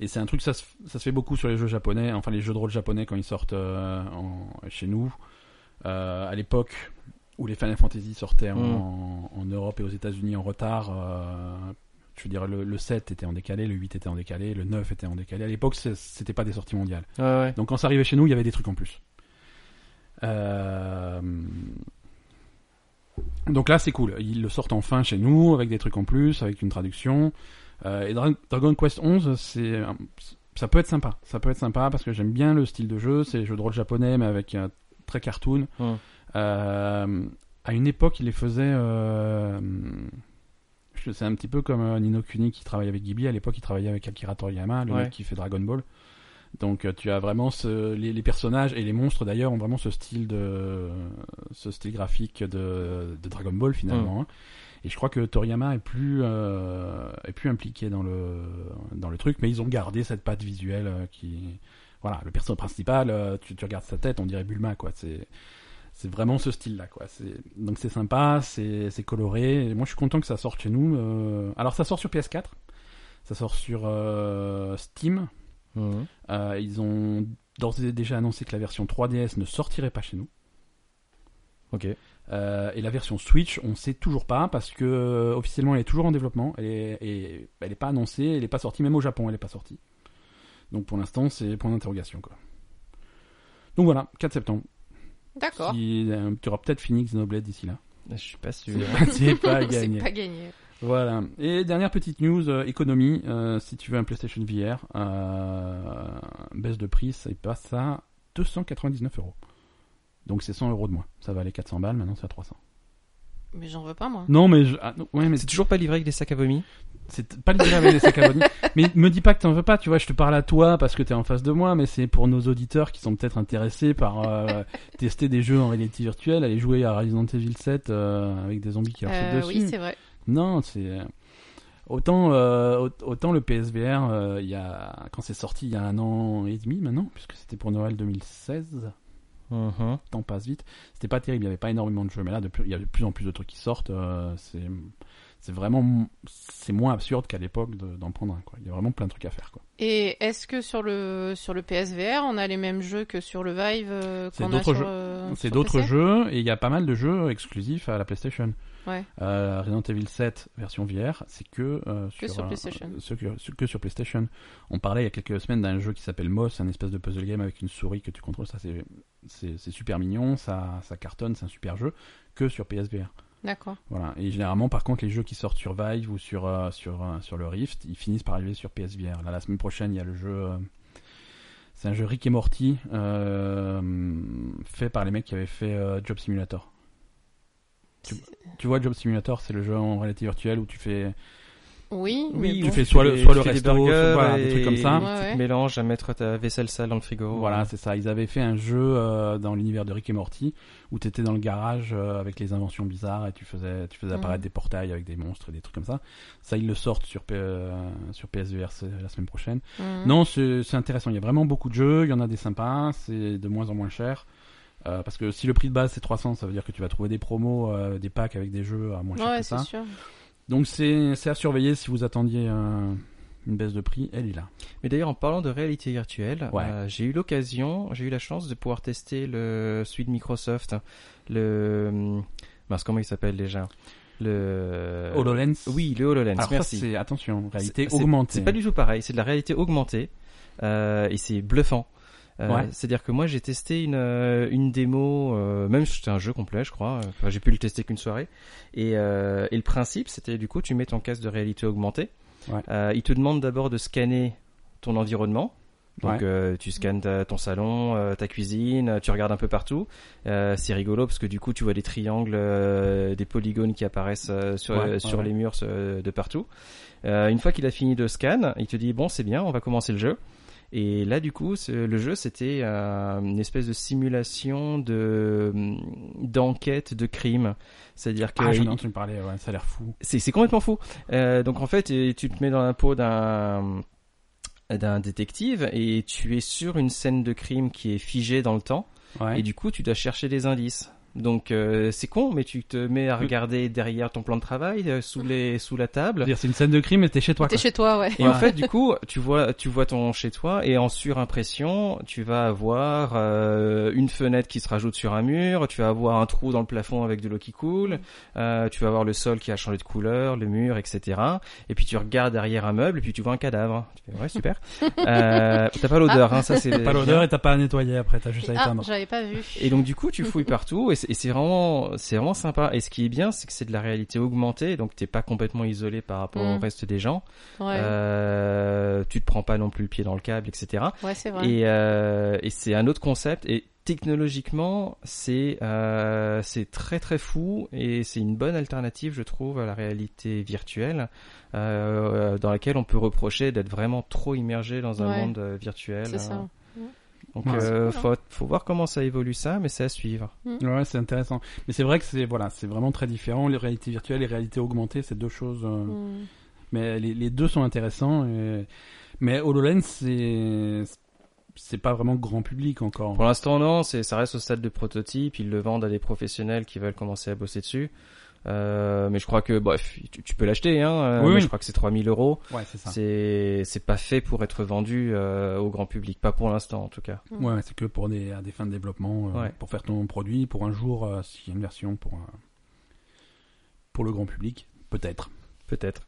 Et c'est un truc, ça se, ça se fait beaucoup sur les jeux japonais, enfin les jeux de rôle japonais quand ils sortent euh, en, chez nous. Euh, à l'époque où les Final Fantasy sortaient en, Mm. en Europe et aux États-Unis en retard, euh, je veux dire, le, le 7 était en décalé, le 8 était en décalé, le 9 était en décalé. À l'époque, c'était pas des sorties mondiales. Ouais. Donc quand ça arrivait chez nous, il y avait des trucs en plus. Euh, Donc là, c'est cool. Ils le sortent enfin chez nous avec des trucs en plus, avec une traduction. Euh, et Dra- Dragon Quest 11, c'est ça peut être sympa. Ça peut être sympa parce que j'aime bien le style de jeu. C'est jeu de rôle japonais, mais avec un très cartoon. Euh, à une époque, il les faisait. Euh, je- un petit peu comme euh, Nino Kuni qui travaille avec Ghibli. À l'époque, il travaillait avec Akira Toriyama, le Ouais. mec qui fait Dragon Ball. Donc, euh, tu as vraiment ce, les, les personnages et les monstres d'ailleurs ont vraiment ce style de ce style graphique de, de Dragon Ball finalement. hein. Et je crois que Toriyama est plus euh, est plus impliqué dans le dans le truc, mais ils ont gardé cette patte visuelle euh, qui voilà le personnage principal. euh, tu, tu regardes sa tête, on dirait Bulma quoi. C'est c'est vraiment ce style-là, quoi. C'est donc c'est sympa, c'est coloré. Et moi, je suis content que ça sorte chez nous. euh. Alors, ça sort sur PS4, ça sort sur euh, Steam. Euh, ils ont d'ores et déjà annoncé que la version 3DS ne sortirait pas chez nous. Ok. Euh, et la version Switch, on sait toujours pas parce que euh, officiellement, elle est toujours en développement. Elle est, et elle est pas annoncée, elle est pas sortie. Même au Japon, elle est pas sortie. Donc pour l'instant, c'est point d'interrogation, quoi. Donc voilà, 4 septembre. D'accord. Euh, tu auras peut-être fini Xenoblade d'ici là. Je suis pas sûr. c'est pas C'est gagné. pas gagné. Voilà. Et dernière petite news, euh, économie. euh, si tu veux un PlayStation VR, euh, baisse de prix, ça passe à 299 euros. Donc c'est 100 euros de moins. Ça va aller 400 balles, maintenant c'est à 300. Mais j'en veux pas, moi. Non, mais je- ah, non, ouais, mais C'est toujours pas livré avec des sacs à vomi c'est pas le dire avec des sacs à vomi. Mais me dis pas que t'en veux pas, tu vois, je te parle à toi parce que t'es en face de moi, mais c'est pour nos auditeurs qui sont peut-être intéressés par euh, tester des jeux en réalité virtuelle, aller jouer à Resident Evil 7 euh, avec des zombies qui leur sautent Euh, dessus. oui, c'est vrai. Non, c'est euh, autant euh, au- autant le PSVR euh, il y a quand c'est sorti il y a un an et demi maintenant puisque c'était pour Noël 2016. Le temps passe vite. C'était pas terrible, il y avait pas énormément de jeux, mais là de plus- il y a de plus en plus de trucs qui sortent. euh, c'est c'est vraiment c'est moins absurde qu'à l'époque de- d'en prendre un quoi. Il y a vraiment plein de trucs à faire quoi. Et est-ce que sur le sur le PSVR, on a les mêmes jeux que sur le Vive euh, C'est d'autres jeux. euh, C'est d'autres jeux et il y a pas mal de jeux exclusifs à la PlayStation. Ouais. Euh, Resident Evil 7 version VR, c'est que, euh, Que sur euh, PlayStation. ce que, ce- que sur PlayStation. On parlait il y a quelques semaines d'un jeu qui s'appelle Moss, un espèce de puzzle game avec une souris que tu contrôles. Ça c'est super mignon, ça ça cartonne, c'est un super jeu que sur PSVR. D'accord. Voilà. Et généralement, par contre, les jeux qui sortent sur Vive ou sur euh, sur euh, sur le Rift, ils finissent par arriver sur PSVR. Là, la semaine prochaine, il y a le jeu. euh, c'est un jeu Rick et Morty euh, fait par les mecs qui avaient fait euh, Job Simulator. Tu vois, Job Simulator, c'est le jeu en réalité virtuelle où tu fais Oui, Oui, mais tu fais soit le- soit le fais des resto, burgers voilà, des et trucs comme ça. Tu Ouais, ouais. te mélanges à mettre ta vaisselle sale dans le frigo. Voilà, c'est ça. Ils avaient fait un jeu euh, dans l'univers de Rick et Morty où tu étais dans le garage euh, avec les inventions bizarres et tu faisais, tu faisais apparaître Mhm. des portails avec des monstres et des trucs comme ça. Ça, ils le sortent sur, P- euh, sur PSVR la semaine prochaine. Mhm. Non, c'est c'est intéressant. Il y a vraiment beaucoup de jeux. Il y en a des sympas. C'est de moins en moins cher. Euh, parce que si le prix de base c'est 300, ça veut dire que tu vas trouver des promos, euh, des packs avec des jeux à moins cher Ouais, que c'est ça. sûr. Donc c'est c'est à surveiller si vous attendiez euh, une baisse de prix. Elle est là. Mais d'ailleurs, en parlant de réalité virtuelle, Ouais. euh, j'ai eu l'occasion, j'ai eu la chance de pouvoir tester le de Microsoft, le hum, mince, comment il s'appelle déjà? Le HoloLens. Oui, le HoloLens. Alors merci. attention, réalité augmentée. C'est pas du tout pareil, c'est de la réalité augmentée euh, et c'est bluffant. Euh, Ouais. C'est-à-dire que moi j'ai testé une, euh, une démo, euh, même si c'était un jeu complet je crois, enfin, j'ai pu le tester qu'une soirée, et, euh, et le principe c'était du coup tu mets ton casque de réalité augmentée, Ouais. Euh, il te demande d'abord de scanner ton environnement, donc Ouais. euh, tu scannes ta- ton salon, euh, ta cuisine, tu regardes un peu partout. Euh, c'est rigolo parce que du coup tu vois des triangles, euh, des polygones qui apparaissent sur, Ouais, ouais, sur ouais. les murs de partout. Euh, une fois qu'il a fini de scan, il te dit bon c'est bien, on va commencer le jeu. Et là du coup le jeu c'était euh, une espèce de simulation de d'enquête de crime. C'est-à-dire que Ah, j'en ai entendu parler. Ouais, ça a l'air fou. c'est complètement fou. Euh, donc en fait, tu te mets dans la peau d'un d'un détective et tu es sur une scène de crime qui est figée dans le temps Ouais. et du coup tu dois chercher des indices. Donc euh, c'est con, mais tu te mets à regarder derrière ton plan de travail, euh, sous les sous la table. C'est-à-dire, c'est une scène de crime et t'es chez toi. T'es chez toi, ouais. Et Ouais. en fait, du coup, tu vois, tu vois ton chez toi et en surimpression, tu vas avoir euh, une fenêtre qui se rajoute sur un mur, tu vas avoir un trou dans le plafond avec de l'eau qui coule, euh, tu vas avoir le sol qui a changé de couleur, le mur, etc. Et puis tu regardes derrière un meuble et puis tu vois un cadavre. Tu fais ouais super. euh, t'as pas l'odeur, hein, ça c'est T'as pas l'odeur et t'as pas à nettoyer après, t'as juste à Ah, éteindre. j'avais pas vu. et donc du coup, tu fouilles partout et et c'est vraiment, c'est vraiment sympa. Et ce qui est bien, c'est que c'est de la réalité augmentée, donc t'es pas complètement isolé par rapport au Mm. reste des gens. Ouais, Euh, tu te prends pas non plus le pied dans le câble, etc. ouais c'est vrai. Et, euh, et c'est un autre concept. Et technologiquement, c'est euh, c'est très très fou et c'est une bonne alternative, je trouve, à la réalité virtuelle, euh, dans laquelle on peut reprocher d'être vraiment trop immergé dans un Ouais. monde euh, virtuel. C'est ça. Donc, Ouais, euh, cool, hein. faut, faut voir comment ça évolue ça, mais c'est à suivre. Ouais, c'est intéressant. Mais c'est vrai que c'est voilà, c'est vraiment très différent. Les réalités virtuelles et les réalités augmentées, c'est deux choses. euh, Mm. Mais les, les deux sont intéressants. et- Mais HoloLens, c'est c'est pas vraiment grand public encore. Pour l'instant, non, c'est ça reste au stade de prototype. Ils le vendent à des professionnels qui veulent commencer à bosser dessus. Euh, mais je crois que, bref, tu, tu peux l'acheter, hein. euh, Oui, mais oui. Je crois que c'est 3000 euros. Ouais, c'est ça. C'est c'est pas fait pour être vendu euh, au grand public, pas pour l'instant en tout cas. Ouais, c'est que pour des, à des fins de développement, euh, Ouais. pour faire ton produit, pour un jour, euh, s'il y a une version pour, euh, pour le grand public, peut-être. Peut-être.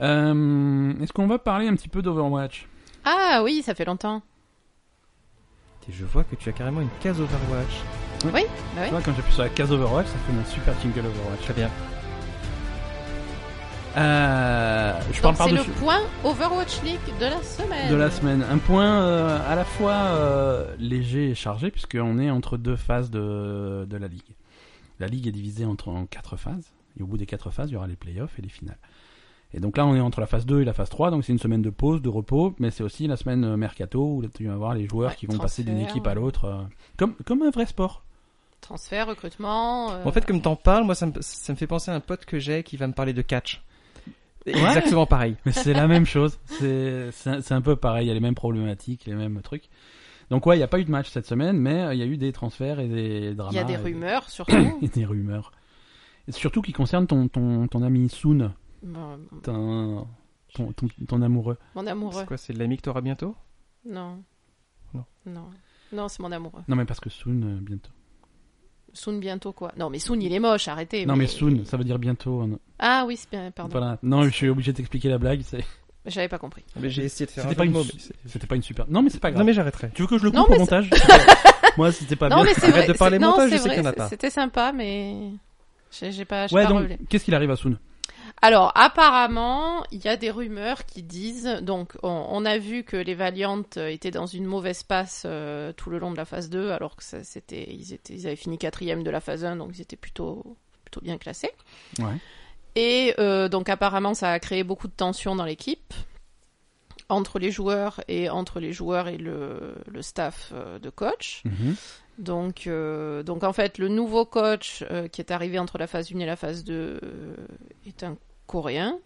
Euh, Est-ce qu'on va parler un petit peu d'Overwatch? Ah oui, ça fait longtemps. Et je vois que tu as carrément une case Overwatch. Bah oui. Tu vois, quand j'appuie sur la case Overwatch, ça fait mon super jingle Overwatch. Très bien. Euh, je Donc parle c'est le point Overwatch League de la semaine. de la semaine. Un point euh, à la fois euh, léger et chargé, puisqu'on est entre deux phases de, de la ligue. La ligue est divisée entre, en quatre phases, et au bout des quatre phases, il y aura les playoffs et les finales. Et donc là, on est entre la phase 2 et la phase 3, donc c'est une semaine de pause, de repos, mais c'est aussi la semaine mercato, où tu vas voir les joueurs Ouais, qui vont passer d'une équipe à l'autre, comme, comme un vrai sport. Transfert, recrutement. euh, En fait, comme t'en parles, moi ça me, ça me fait penser à un pote que j'ai qui va me parler de catch. Ouais. Exactement pareil. Mais c'est la même chose. C'est c'est un- peu pareil. Il y a les mêmes problématiques, les mêmes trucs. Donc ouais, il n'y a pas eu de match cette semaine, mais euh, il y a eu des transferts et des dramas. Il y a des rumeurs surtout. Et des rumeurs. Et surtout qui concernent ton, ton, ton ami Soon, Bon, ton, ton, ton, ton amoureux. mon amoureux. C'est quoi, c'est de l'ami que t'auras bientôt? Non. Non. Non. Non, c'est mon amoureux. Non mais parce que Soon, euh, bientôt. Soon bientôt quoi. Non mais Soon il est moche, arrêtez. Non mais Soon, ça veut dire bientôt. hein. Ah oui, c'est bien, pardon. Voilà. Non, je suis obligé d'expliquer la blague. c'est- J'avais pas compris. Mais j'ai essayé de faire C'était un pas une, de mais c'était pas une super. Non mais c'est pas grave. Non mais j'arrêterai. Tu veux que je le coupe mais au montage Moi, c'était pas non bien. mais c'est Arrête vrai. de parler c'est- non, montage, je sais qu'il y en a pas. C'était sympa mais j'ai j'ai pas, j'ai Ouais, pas donc relevé. qu'est-ce qu'il arrive à Soon Alors apparemment, il y a des rumeurs qui disent donc on, on a vu que les Valiant euh, étaient dans une mauvaise passe euh, tout le long de la phase 2 alors que ça c'était ils étaient ils avaient fini quatrième de la phase 1 donc ils étaient plutôt plutôt bien classés. Ouais. Et euh, donc apparemment ça a créé beaucoup de tensions dans l'équipe entre les joueurs et entre les joueurs et le, le staff de coach. Mhm. Donc, euh, donc en fait, le nouveau coach euh, qui est arrivé entre la phase 1 et la phase 2 euh, est un Coréen.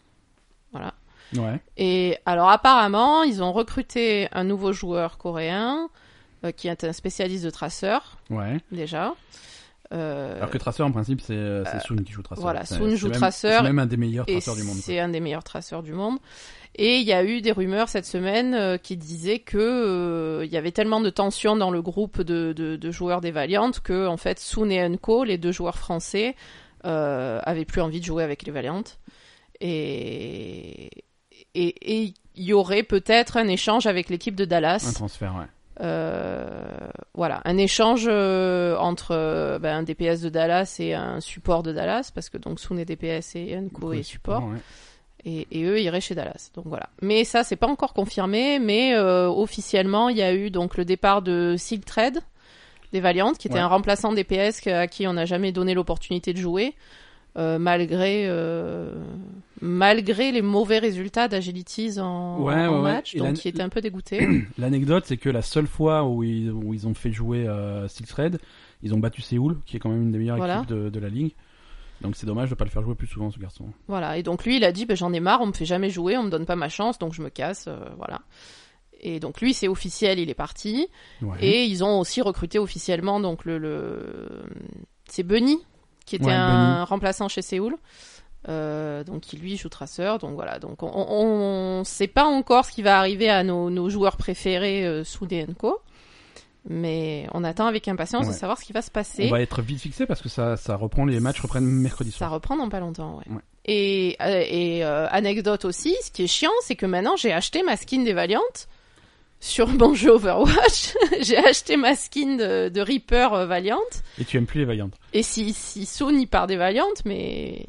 Voilà. Ouais. Et alors apparemment, ils ont recruté un nouveau joueur coréen euh, qui est un spécialiste de traceur Ouais. déjà. Euh, Alors que Tracer, en principe, c'est euh, c'est Soon qui joue Tracer. voilà, Soon joue même- Tracer C'est même un des meilleurs traceurs du monde. c'est un des meilleurs traceurs du monde. Et il y a eu des rumeurs cette semaine euh, qui disaient que euh, il y avait tellement de tensions dans le groupe de, de, de joueurs des Valiant que en fait Soon et Unco, les deux joueurs français, euh, avaient plus envie de jouer avec les Valiant. Et et et il y aurait peut-être un échange avec l'équipe de Un Dallas. transfert, ouais. Euh, voilà, un échange euh, entre euh, ben, un DPS de Dallas et un support de Dallas, parce que donc Soon est DPS et Unco est support ouais. et, et eux iraient chez Dallas. Donc voilà. Mais ça, c'est pas encore confirmé, mais euh, officiellement, il y a eu donc le départ de Silk Trade des Valiant, qui était Ouais. un remplaçant DPS à qui on n'a jamais donné l'opportunité de jouer, euh, malgré euh, malgré les mauvais résultats d'Agilities en, Ouais, en ouais, ouais. match, Et donc qui était un peu dégoûté. L'anecdote, c'est que la seule fois où ils, où ils ont fait jouer euh, Steel Thread, ils ont battu Séoul, qui est quand même une des meilleures Voilà. équipes de, de la ligue. Donc c'est dommage de pas le faire jouer plus souvent, ce garçon. Voilà, et donc lui, il a dit, ben, j'en ai marre, on me fait jamais jouer, on me donne pas ma chance, donc je me casse, euh, voilà. Et donc lui, c'est officiel, il est parti. Ouais. Et ils ont aussi recruté officiellement donc le, le... c'est Bunny qui était Ouais, un remplaçant chez Séoul. Euh, donc qui lui joue traceur. Donc voilà, donc on, on, on sait pas encore ce qui va arriver à nos, nos joueurs préférés euh, sous DNCO. Mais on attend avec impatience de savoir ce qui va se On passer. va être vite fixé parce que ça, ça reprend, les matchs reprennent mercredi Ça soir. reprend dans pas longtemps, ouais. Ouais. Et, euh, et euh, anecdote aussi, ce qui est chiant, c'est que maintenant j'ai acheté ma skin des Valiant sur mon jeu Overwatch. j'ai acheté ma skin de, de Reaper euh, Valiant. Et tu aimes plus les Valiant. Et si, si Sony part des Valiant, mais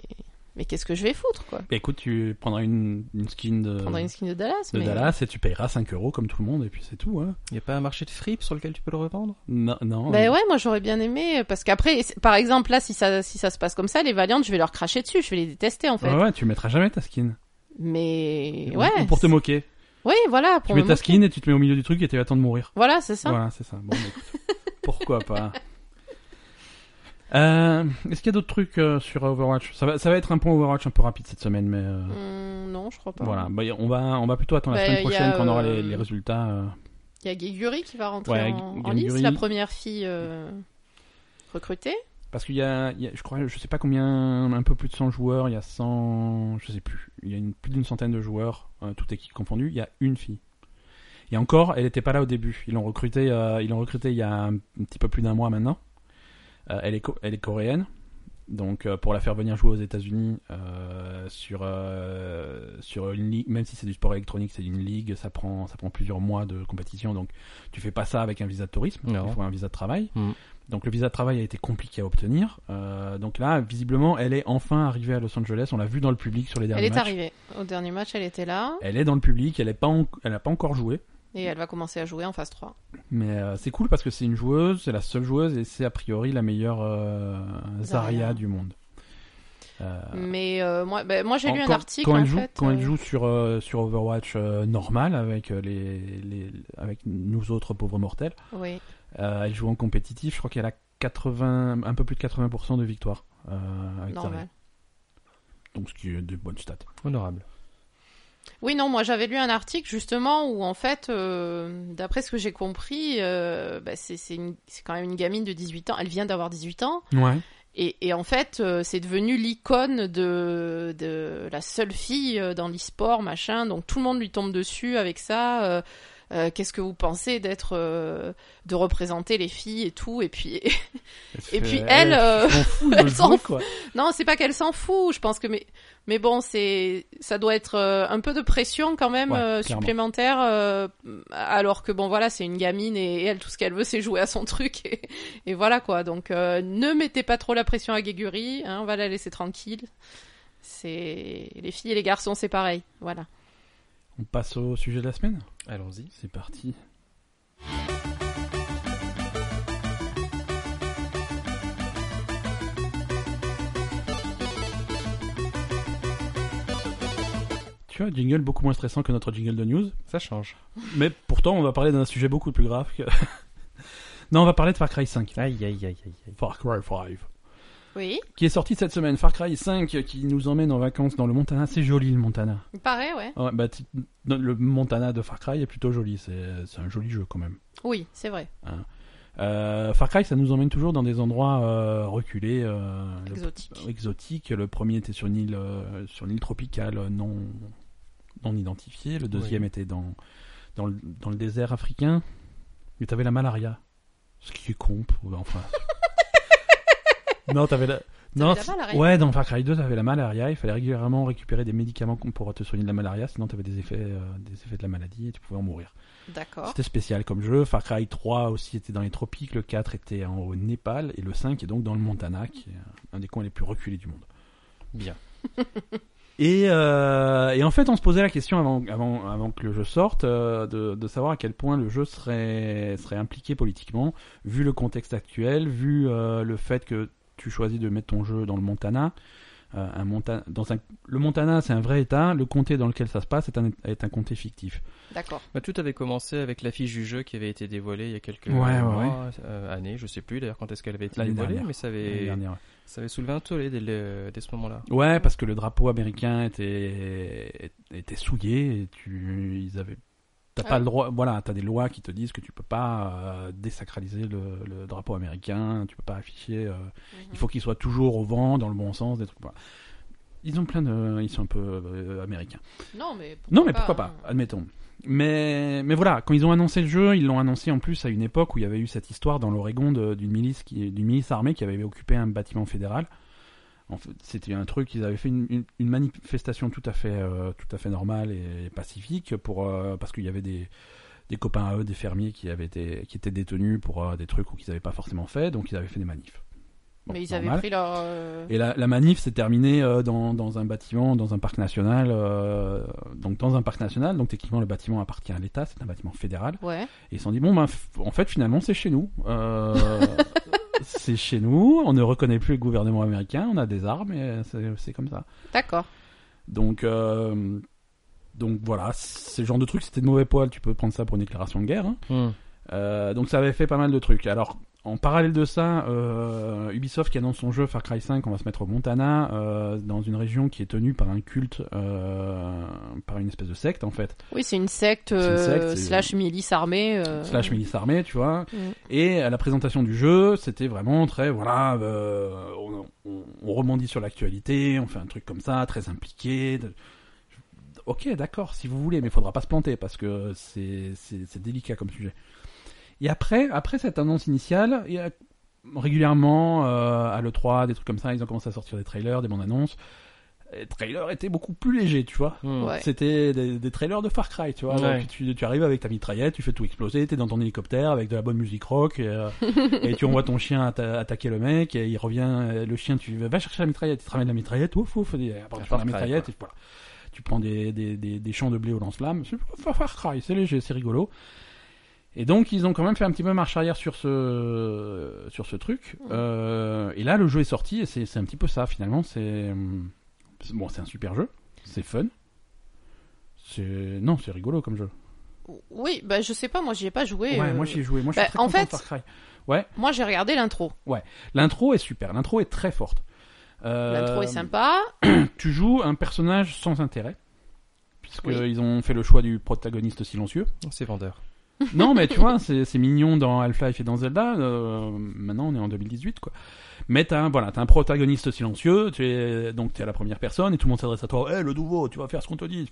mais qu'est-ce que je vais foutre quoi? Bah écoute, tu prendras une, une skin de, Prendre une skin de Dallas. de mais... Dallas et tu payeras 5 euros comme tout le monde et puis c'est tout. Hein. Il n'y a pas un marché de fripe sur lequel tu peux le revendre? Non, non. Ben ouais, moi j'aurais bien aimé parce qu'après, c'est- par exemple là, si ça si ça se passe comme ça, les Valiant, je vais leur cracher dessus, je vais les détester en fait. Ouais, ouais, tu mettras jamais ta skin. Mais Ou- ouais. Ou pour te moquer. Oui, voilà. Tu Pour mets me ta skin et tu te mets au milieu du truc et tu attends de mourir. Voilà, c'est ça. Voilà, c'est ça. Bon, bah, écoute. Pourquoi pas Euh, Est-ce qu'il y a d'autres trucs euh, sur Overwatch? Ça va, ça va être un point Overwatch un peu rapide cette semaine, mais euh, Hum, non, je crois pas. voilà. Bah, on va, on va plutôt attendre la Bah, semaine prochaine quand on aura les, les résultats. Il y a Guéguri qui va rentrer Ouais, en, lice, la première fille recrutée. Parce qu'il y a, il y a- je crois, je sais pas combien, un peu plus de 100 joueurs. Il y a 100, je sais plus. Il y a une, plus d'une centaine de joueurs, euh, toute équipe confondue. Il y a une fille. Et encore, elle n'était pas là au début. Ils l'ont recrutée, euh, ils l'ont recrutée il y a un, un petit peu plus d'un mois maintenant. Euh, elle est, elle est coréenne. Donc euh, pour la faire venir jouer aux États-Unis sur sur une ligue, même si c'est du sport électronique, c'est une ligue, ça prend ça prend plusieurs mois de compétition. Donc tu fais pas ça avec un visa de tourisme, Non. il faut un visa de travail. Mm. Donc le visa de travail a été compliqué à obtenir. Euh, donc là, visiblement, elle est enfin arrivée à Los Angeles. On l'a vu dans le public sur les derniers Elle est matchs. arrivée. Au dernier match, elle était là. Elle est dans le public. Elle est pas, en- pas encore joué. Et elle va commencer à jouer en phase 3. Mais euh, c'est cool parce que c'est une joueuse, c'est la seule joueuse et c'est a priori la meilleure euh, Zarya Zarya. du monde. Euh, Mais moi, ben, moi j'ai lu un article quand en elle joue, fait. quand elle joue sur sur Overwatch normal avec les, les avec nous autres pauvres mortels, Oui. Euh, elle joue en compétitif. Je crois qu'elle a 80, un peu plus de 80% de victoire euh, avec. Normal. Donc ce qui est de bonnes stats. Honorable. Oui, non, moi j'avais lu un article justement où en fait, euh, d'après ce que j'ai compris, euh, bah, c'est quand même une gamine de 18 ans. Elle vient d'avoir 18 ans. Ouais. Et, et en fait, euh, c'est devenu l'icône de, de la seule fille dans l'e-sport, machin. Donc tout le monde lui tombe dessus avec ça. Euh, euh, Qu'est-ce que vous pensez d'être, euh, de représenter les filles et tout Et puis, Et puis elle, euh, fout elle le s'en fout. quoi. non, c'est pas qu'elle s'en fout. Je pense que mais, mais bon, c'est, ça doit être euh, un peu de pression quand même Ouais, euh, supplémentaire. euh, alors que bon, voilà, c'est une gamine et, et elle, tout ce qu'elle veut, c'est jouer à son truc et, et voilà quoi. Donc, euh, ne mettez pas trop la pression à Guéguri. Hein, on va la laisser tranquille. C'est les filles et les garçons, c'est pareil. Voilà. On passe au sujet de la semaine. Allons-y. C'est parti. Tu vois, jingle beaucoup moins stressant que notre jingle de news. Ça change. Mais pourtant, on va parler d'un sujet beaucoup plus grave que. non, on va parler de Far Cry 5. Aïe, aïe, aïe, aïe. aïe. Far Cry 5. Oui, Qui est sorti cette semaine. Far Cry 5 qui nous emmène en vacances dans le Montana. C'est joli le Montana. il paraît, ouais. Ouais, bah, le Montana de Far Cry est plutôt joli. C'est un joli jeu quand même. Oui, c'est vrai. Euh, Far Cry, ça nous emmène toujours dans des endroits euh, reculés, euh, le- Exotique. exotiques. Le premier était sur une île, euh, sur une île tropicale non, non identifiée. Le deuxième Oui. était dans, dans, le, dans le désert africain. Mais t'avais la malaria. Ce qui est con. Enfin. Non, t'avais la. Non, la malaria ouais, dans Far Cry 2, t'avais la malaria. Il fallait régulièrement récupérer des médicaments pour te soigner de la malaria, sinon t'avais des effets, euh, des effets de la maladie et tu pouvais en mourir. D'accord. C'était spécial comme jeu. Far Cry 3 aussi était dans les tropiques, le 4 était en, au Népal et le 5 est donc dans le Montana, qui est un des coins les plus reculés du monde. Bien. Et, euh, et en fait, on se posait la question avant, avant, avant que le jeu sorte euh, de, de savoir à quel point le jeu serait, serait impliqué politiquement, vu le contexte actuel, vu euh, le fait que tu choisis de mettre ton jeu dans le Montana. Euh, un Monta- dans un, le Montana, c'est un vrai État. Le comté dans lequel ça se passe est un, est un comté fictif. D'accord. Bah, tout avait commencé avec l'affiche du jeu qui avait été dévoilée il y a quelques Ouais, ouais, mois, euh, années, je sais plus d'ailleurs quand est-ce qu'elle avait été dévoilée, dernière. mais ça avait, dernière, ouais. ça avait soulevé un tollé dès, le- dès ce moment-là. Ouais, parce que le drapeau américain était était souillé et tu ils avaient t'as Ah pas le droit voilà t'as des lois qui te disent que tu peux pas euh, désacraliser le, le drapeau américain tu peux pas afficher euh, il faut qu'il soit toujours au vent dans le bon sens des trucs voilà. ils ont plein de ils sont un peu euh, américains Non, mais non mais pourquoi hein. pas admettons mais mais voilà quand ils ont annoncé le jeu ils l'ont annoncé en plus à une époque où il y avait eu cette histoire dans l'Oregon de- d'une milice qui d'une milice armée qui avait occupé un bâtiment fédéral en fait, c'était un truc, ils avaient fait une, une- une manifestation tout à fait, euh, tout à fait normale et pacifique pour, euh, parce qu'il y avait des, des copains à eux, des fermiers qui avaient été, qui étaient détenus pour euh, des trucs qu'ils n'avaient pas forcément fait, donc ils avaient fait des manifs. Bon, Mais ils normal. avaient pris leur. Et la, la manif s'est terminée dans, dans un bâtiment, dans un parc national. donc dans un parc national, donc techniquement le bâtiment appartient à l'État, c'est un bâtiment fédéral. Ouais. Et ils se sont dit bon ben en fait finalement c'est chez nous. C'est chez nous. On ne reconnaît plus le gouvernement américain. On a des armes et c'est c'est comme ça. D'accord. Donc euh, donc voilà, c'est le genre de truc. C'était de mauvais poil. Tu peux prendre ça pour une déclaration de guerre. hein. Hmm. Euh, donc ça avait fait pas mal de trucs. Alors en parallèle de ça, euh, Ubisoft qui annonce son jeu Far Cry 5, on va se mettre au Montana, euh, dans une région qui est tenue par un culte, euh, par une espèce de secte en fait, Oui, c'est une secte, une slash milice armée. slash milice armée, tu vois. Mm. Et à la présentation du jeu, c'était vraiment très, voilà, on, on- on rebondit sur l'actualité, on fait un truc comme ça, très impliqué. de- Ok, d'accord, si vous voulez, mais il faudra pas se planter parce que c'est délicat comme sujet. Et après, après cette annonce initiale, il y a régulièrement euh, à l'E3, des trucs comme ça, ils ont commencé à sortir des trailers, des bandes annonces. Les trailers étaient beaucoup plus légers, tu vois. Hmm. Ouais. C'était des, des trailers de Far Cry, tu vois. Ouais. Donc, tu, tu arrives avec ta mitraillette, tu fais tout exploser, t'es dans ton hélicoptère avec de la bonne musique rock, et, euh, et tu envoies ton chien atta- attaquer le mec, et il revient, euh, le chien, tu vas chercher la mitraillette, il te ramène la mitraillette, ouf, ouf, et après Un tu prends Far la Cry, mitraillette, et voilà. Tu prends des, des, des, des champs de blé au lance-flamme, Far Cry, c'est léger, c'est rigolo. Et donc ils ont quand même fait un petit peu marche arrière sur ce sur ce truc. Euh, et là le jeu est sorti et c'est c'est un petit peu ça finalement. C'est bon c'est un super jeu, c'est fun. C'est non c'est rigolo comme jeu. Oui, bah je sais pas, moi j'y ai pas joué. ouais euh, moi j'y ai joué, moi je bah, suis très en de fait- Far Cry. Ouais Moi j'ai regardé l'intro. l'intro est super, l'intro est très forte. Euh, L'intro est sympa. Tu joues un personnage sans intérêt. Puisque Oui. ils ont fait le choix du protagoniste silencieux. C'est vendeur. Non, mais tu vois, c'est mignon dans Half-Life et dans Zelda. euh, maintenant, on est en 2018, quoi. Mais t'as un, voilà, un protagoniste silencieux. Donc t'es à la première personne et tout le monde s'adresse à toi. Eh, le nouveau, tu vas faire ce qu'on te dit.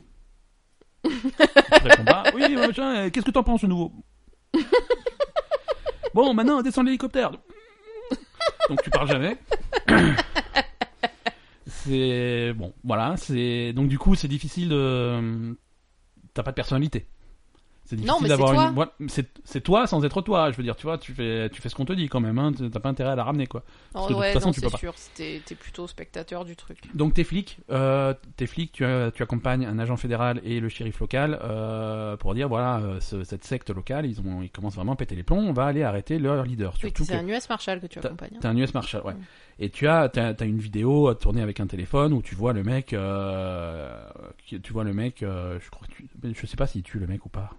Oui, Qu'est-ce que t'en penses, le nouveau? Bon, maintenant, descends de l'hélicoptère. Donc tu parles jamais. c'est bon, voilà. C'est donc du coup, c'est difficile de. T'as pas de personnalité. C'est difficile d'avoir une. voilà, c'est toi sans être toi. Je veux dire, tu vois, tu fais tu fais ce qu'on te dit quand même. Hein, t'as pas intérêt à la ramener quoi. Parce que de ouais, toute façon, non, tu peux c'est pas. sûr, c'était- t'es plutôt spectateur du truc. Donc t'es flic, euh, t'es flic, tu, as- tu accompagnes un agent fédéral et le shérif local euh, pour dire voilà euh, ce- cette secte locale ils ont ils commencent vraiment à péter les plombs, on va aller arrêter leur leader. Oui, c'est un US Marshal que tu accompagnes. hein. t'as un US Marshal, ouais. Mm. Et tu as t'as, t'as une vidéo tournée avec un téléphone où tu vois le mec, euh, tu vois le mec, euh, je crois que tu, mais je sais pas s'il tue le mec ou pas.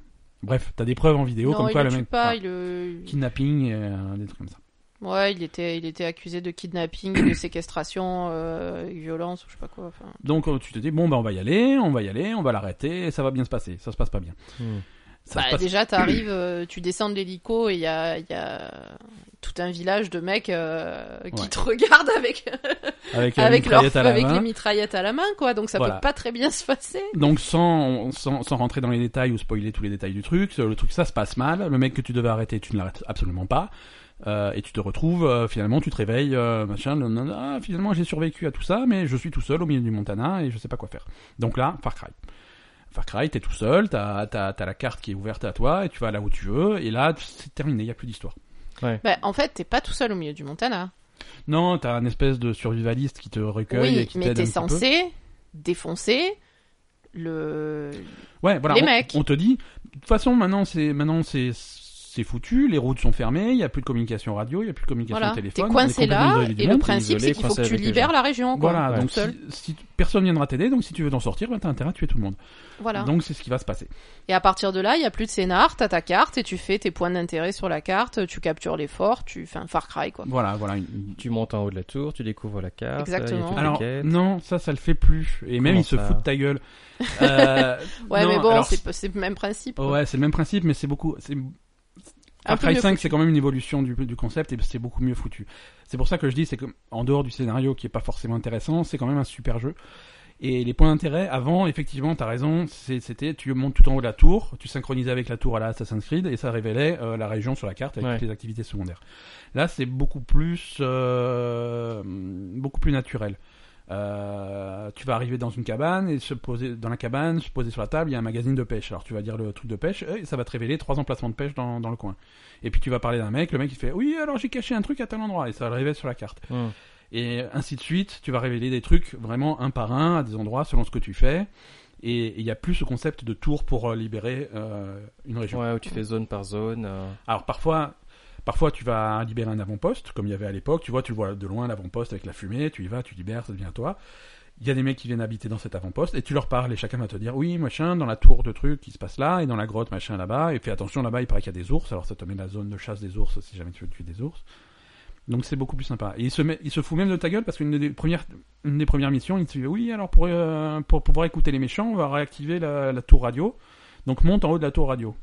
Bref, t'as des preuves en vidéo non, comme il quoi le mec pas, il le... kidnapping, euh, des trucs comme ça. Ouais, il était, il était accusé de kidnapping, de séquestration, euh, violence, ou je sais pas quoi. Enfin, Donc euh, tu te dis bon bah on va y aller, on va y aller, on va l'arrêter, et ça va bien se passer. Ça se passe pas bien. Hmm. Ça bah, passe déjà, t'arrives, euh, tu descends de l'hélico et il y a, il y a tout un village de mecs euh, qui Ouais. te regardent avec, avec, leur, les mitraillettes à la main, quoi. Donc ça Voilà. peut pas très bien se passer. Donc sans, sans, sans rentrer dans les détails ou spoiler tous les détails du truc, le truc ça se passe mal. Le mec que tu devais arrêter, tu ne l'arrêtes absolument pas. Euh, et tu te retrouves, euh, finalement, tu te réveilles, machin, ah, finalement j'ai survécu à tout ça, mais je suis tout seul au milieu du Montana et je sais pas quoi faire. Donc là, Far Cry. Far Cry, t'es tout seul, t'as t'as t'as la carte qui est ouverte à toi et tu vas là où tu veux et là c'est terminé, y a plus d'histoire. Bah, en fait, t'es pas tout seul au milieu du Montana. Non, t'as un espèce de survivaliste qui te recueille et Oui, qui mais t'aide t'es censé défoncer le. Ouais, voilà. Les on, mecs. on te dit, de toute façon, maintenant c'est maintenant c'est c'est foutu, les routes sont fermées, il y a plus de communication radio, il y a plus de communication Voilà, t'es téléphone. on est coincé là, et le principe c'est qu'il faut que tu libères la région, quoi. Voilà, Ouais. donc seul. si, si personne viendra t'aider, donc si tu veux t'en sortir, ben t'as intérêt à tuer tout le monde. Voilà. Donc c'est ce qui va se passer. Et à partir de là, il y a plus de scénar, t'as ta carte et tu fais tes points d'intérêt sur la carte, tu captures les forts, tu fais un Far Cry, quoi. Voilà, voilà. une- Tu montes en haut de la tour, tu découvres la carte. Exactement. il Alors non, ça, ça le fait plus. Et même Comment ils se foutent de ta gueule. Euh, Ouais, non, mais bon, c'est le même principe. Ouais, c'est le même principe, mais c'est beaucoup. Far peu Cry mieux 5, foutu. c'est quand même une évolution du, du concept et c'est beaucoup mieux foutu. C'est pour ça que je dis, c'est que en dehors du scénario qui est pas forcément intéressant, c'est quand même un super jeu. Et les points d'intérêt, avant, effectivement, t'as raison, c'était tu montes tout en haut de la tour, tu synchronisais avec la tour à la Assassin's Creed et ça révélait euh, la région sur la carte avec Ouais. toutes les activités secondaires. Là, c'est beaucoup plus, euh, beaucoup plus naturel. Euh, tu vas arriver dans une cabane et se poser dans la cabane, se poser sur la table, il y a un magazine de pêche. Alors tu vas dire le truc de pêche, et ça va te révéler trois emplacements de pêche dans, dans le coin. Et puis tu vas parler d'un mec, le mec il fait oui alors j'ai caché un truc à tel endroit et ça va le révéler sur la carte. Hmm. Et ainsi de suite, tu vas révéler des trucs vraiment un par un à des endroits selon ce que tu fais. Et il y a plus ce concept de tour pour euh, libérer euh, une région. Ouais, où tu fais zone par zone. euh. Alors parfois, parfois tu vas libérer un avant-poste, comme il y avait à l'époque. Tu vois, tu vois de loin l'avant-poste avec la fumée, tu y vas, tu libères, ça devient toi. Il y a des mecs qui viennent habiter dans cet avant-poste et tu leur parles et chacun va te dire oui machin dans la tour de truc qui se passe là et dans la grotte machin là-bas et fais attention là-bas il paraît qu'il y a des ours alors ça te met la zone de chasse des ours si jamais tu veux tuer des ours donc c'est beaucoup plus sympa et il se met il se fout même de ta gueule parce qu'une des premières une des premières missions il te dit oui alors pour euh, pour pouvoir écouter les méchants on va réactiver la tour radio donc monte en haut de la tour radio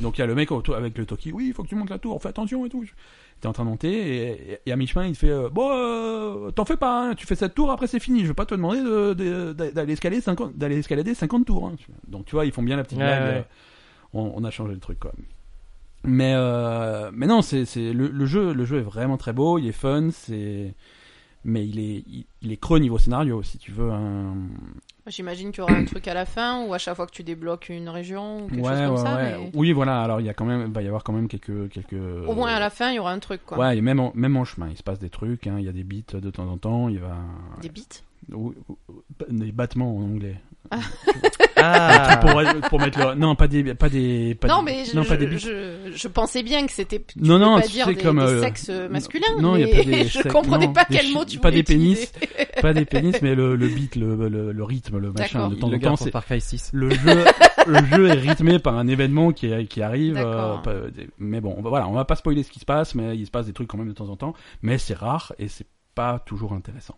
donc il y a le mec autour- avec le toki oui il faut que tu montes la tour fais attention et tout T'es en train de monter et, à mi-chemin il te fait euh, bon euh, t'en fais pas hein, tu fais cette tour après c'est fini je vais pas te demander de- de- de- d'aller escalader 50 d'aller escalader 50 tours hein. donc tu vois ils font bien la petite Ouais, blague ouais. euh, on, on a changé le truc quoi mais euh, mais non c'est c'est le, le jeu le jeu est vraiment très beau il est fun c'est mais il est il, il est creux niveau scénario si tu veux un J'imagine qu'il y aura un truc à la fin ou à chaque fois que tu débloques une région ou quelque chose comme ça. mais oui voilà alors il y a quand même il va y avoir quand même quelques quelques Au moins à la fin, il y aura un truc, quoi. Ouais, et même en, même en chemin, il se passe des trucs, hein, il y a des beats de temps en temps, il va... Des ou- ou- Des battements en anglais. Ah Pour, pour mettre le... Non, pas des... Pas des pas non, des- mais je, non, pas je, des je, je pensais bien que c'était. tu Non, non, pas dire des, comme, des euh, sexes masculins. non, il y a mais pas des je comprenais non, pas quel mot tu pas des pénis. utiliser. Pas des pénis, mais le, le beat, le, le, le rythme, le machin. De temps le en temps, c'est... Far Cry 6. Le jeu, le jeu est rythmé par un événement qui, qui arrive. Pas- mais bon, on va- voilà, on va pas spoiler ce qui se passe, mais il se passe des trucs quand même de temps en temps. Mais c'est rare et c'est pas toujours intéressant.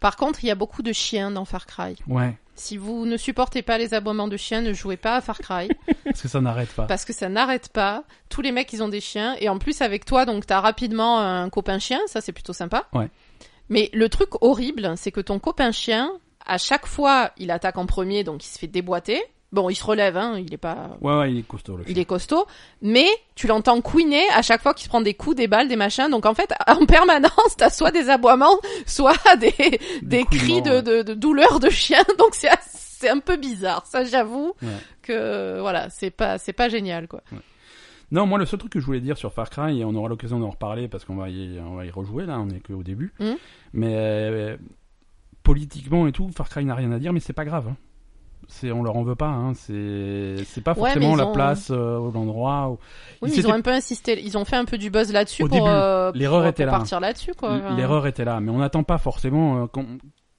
Par contre, il y a beaucoup de chiens dans Far Cry. Ouais, Si vous ne supportez pas les aboiements de chiens, ne jouez pas à Far Cry parce que ça n'arrête pas. parce que ça n'arrête pas. Tous les mecs, ils ont des chiens et en plus avec toi, donc t'as rapidement un copain chien. Ça, c'est plutôt sympa. Ouais. Mais le truc horrible, c'est que ton copain chien, à chaque fois, il attaque en premier, donc il se fait déboîter. Bon, il se relève, hein, il est pas, Ouais, ouais, il est costaud le il est costaud, mais tu l'entends couiner à chaque fois qu'il se prend des coups, des balles, des machins. Donc en fait, en permanence, t'as soit des aboiements, soit des, des cris de, de, de douleur de chien. Donc c'est c'est un peu bizarre, ça j'avoue Ouais. que voilà, c'est pas c'est pas génial quoi. Non, moi le seul truc que je voulais dire sur Far Cry, et on aura l'occasion d'en reparler parce qu'on va y, on va y rejouer là, on est qu'au début. Mhm. Mais euh, politiquement et tout, Far Cry n'a rien à dire, mais c'est pas grave. hein. C'est, on leur en veut pas. Hein. C'est, c'est pas forcément la ont- place euh, ou l'endroit. Où... Oui, mais Ils ont un peu insisté, ils ont fait un peu du buzz là-dessus pour, début, euh, l'erreur pour- était pour là. partir là-dessus quoi. L'erreur était là, mais on n'attend pas forcément euh, quand,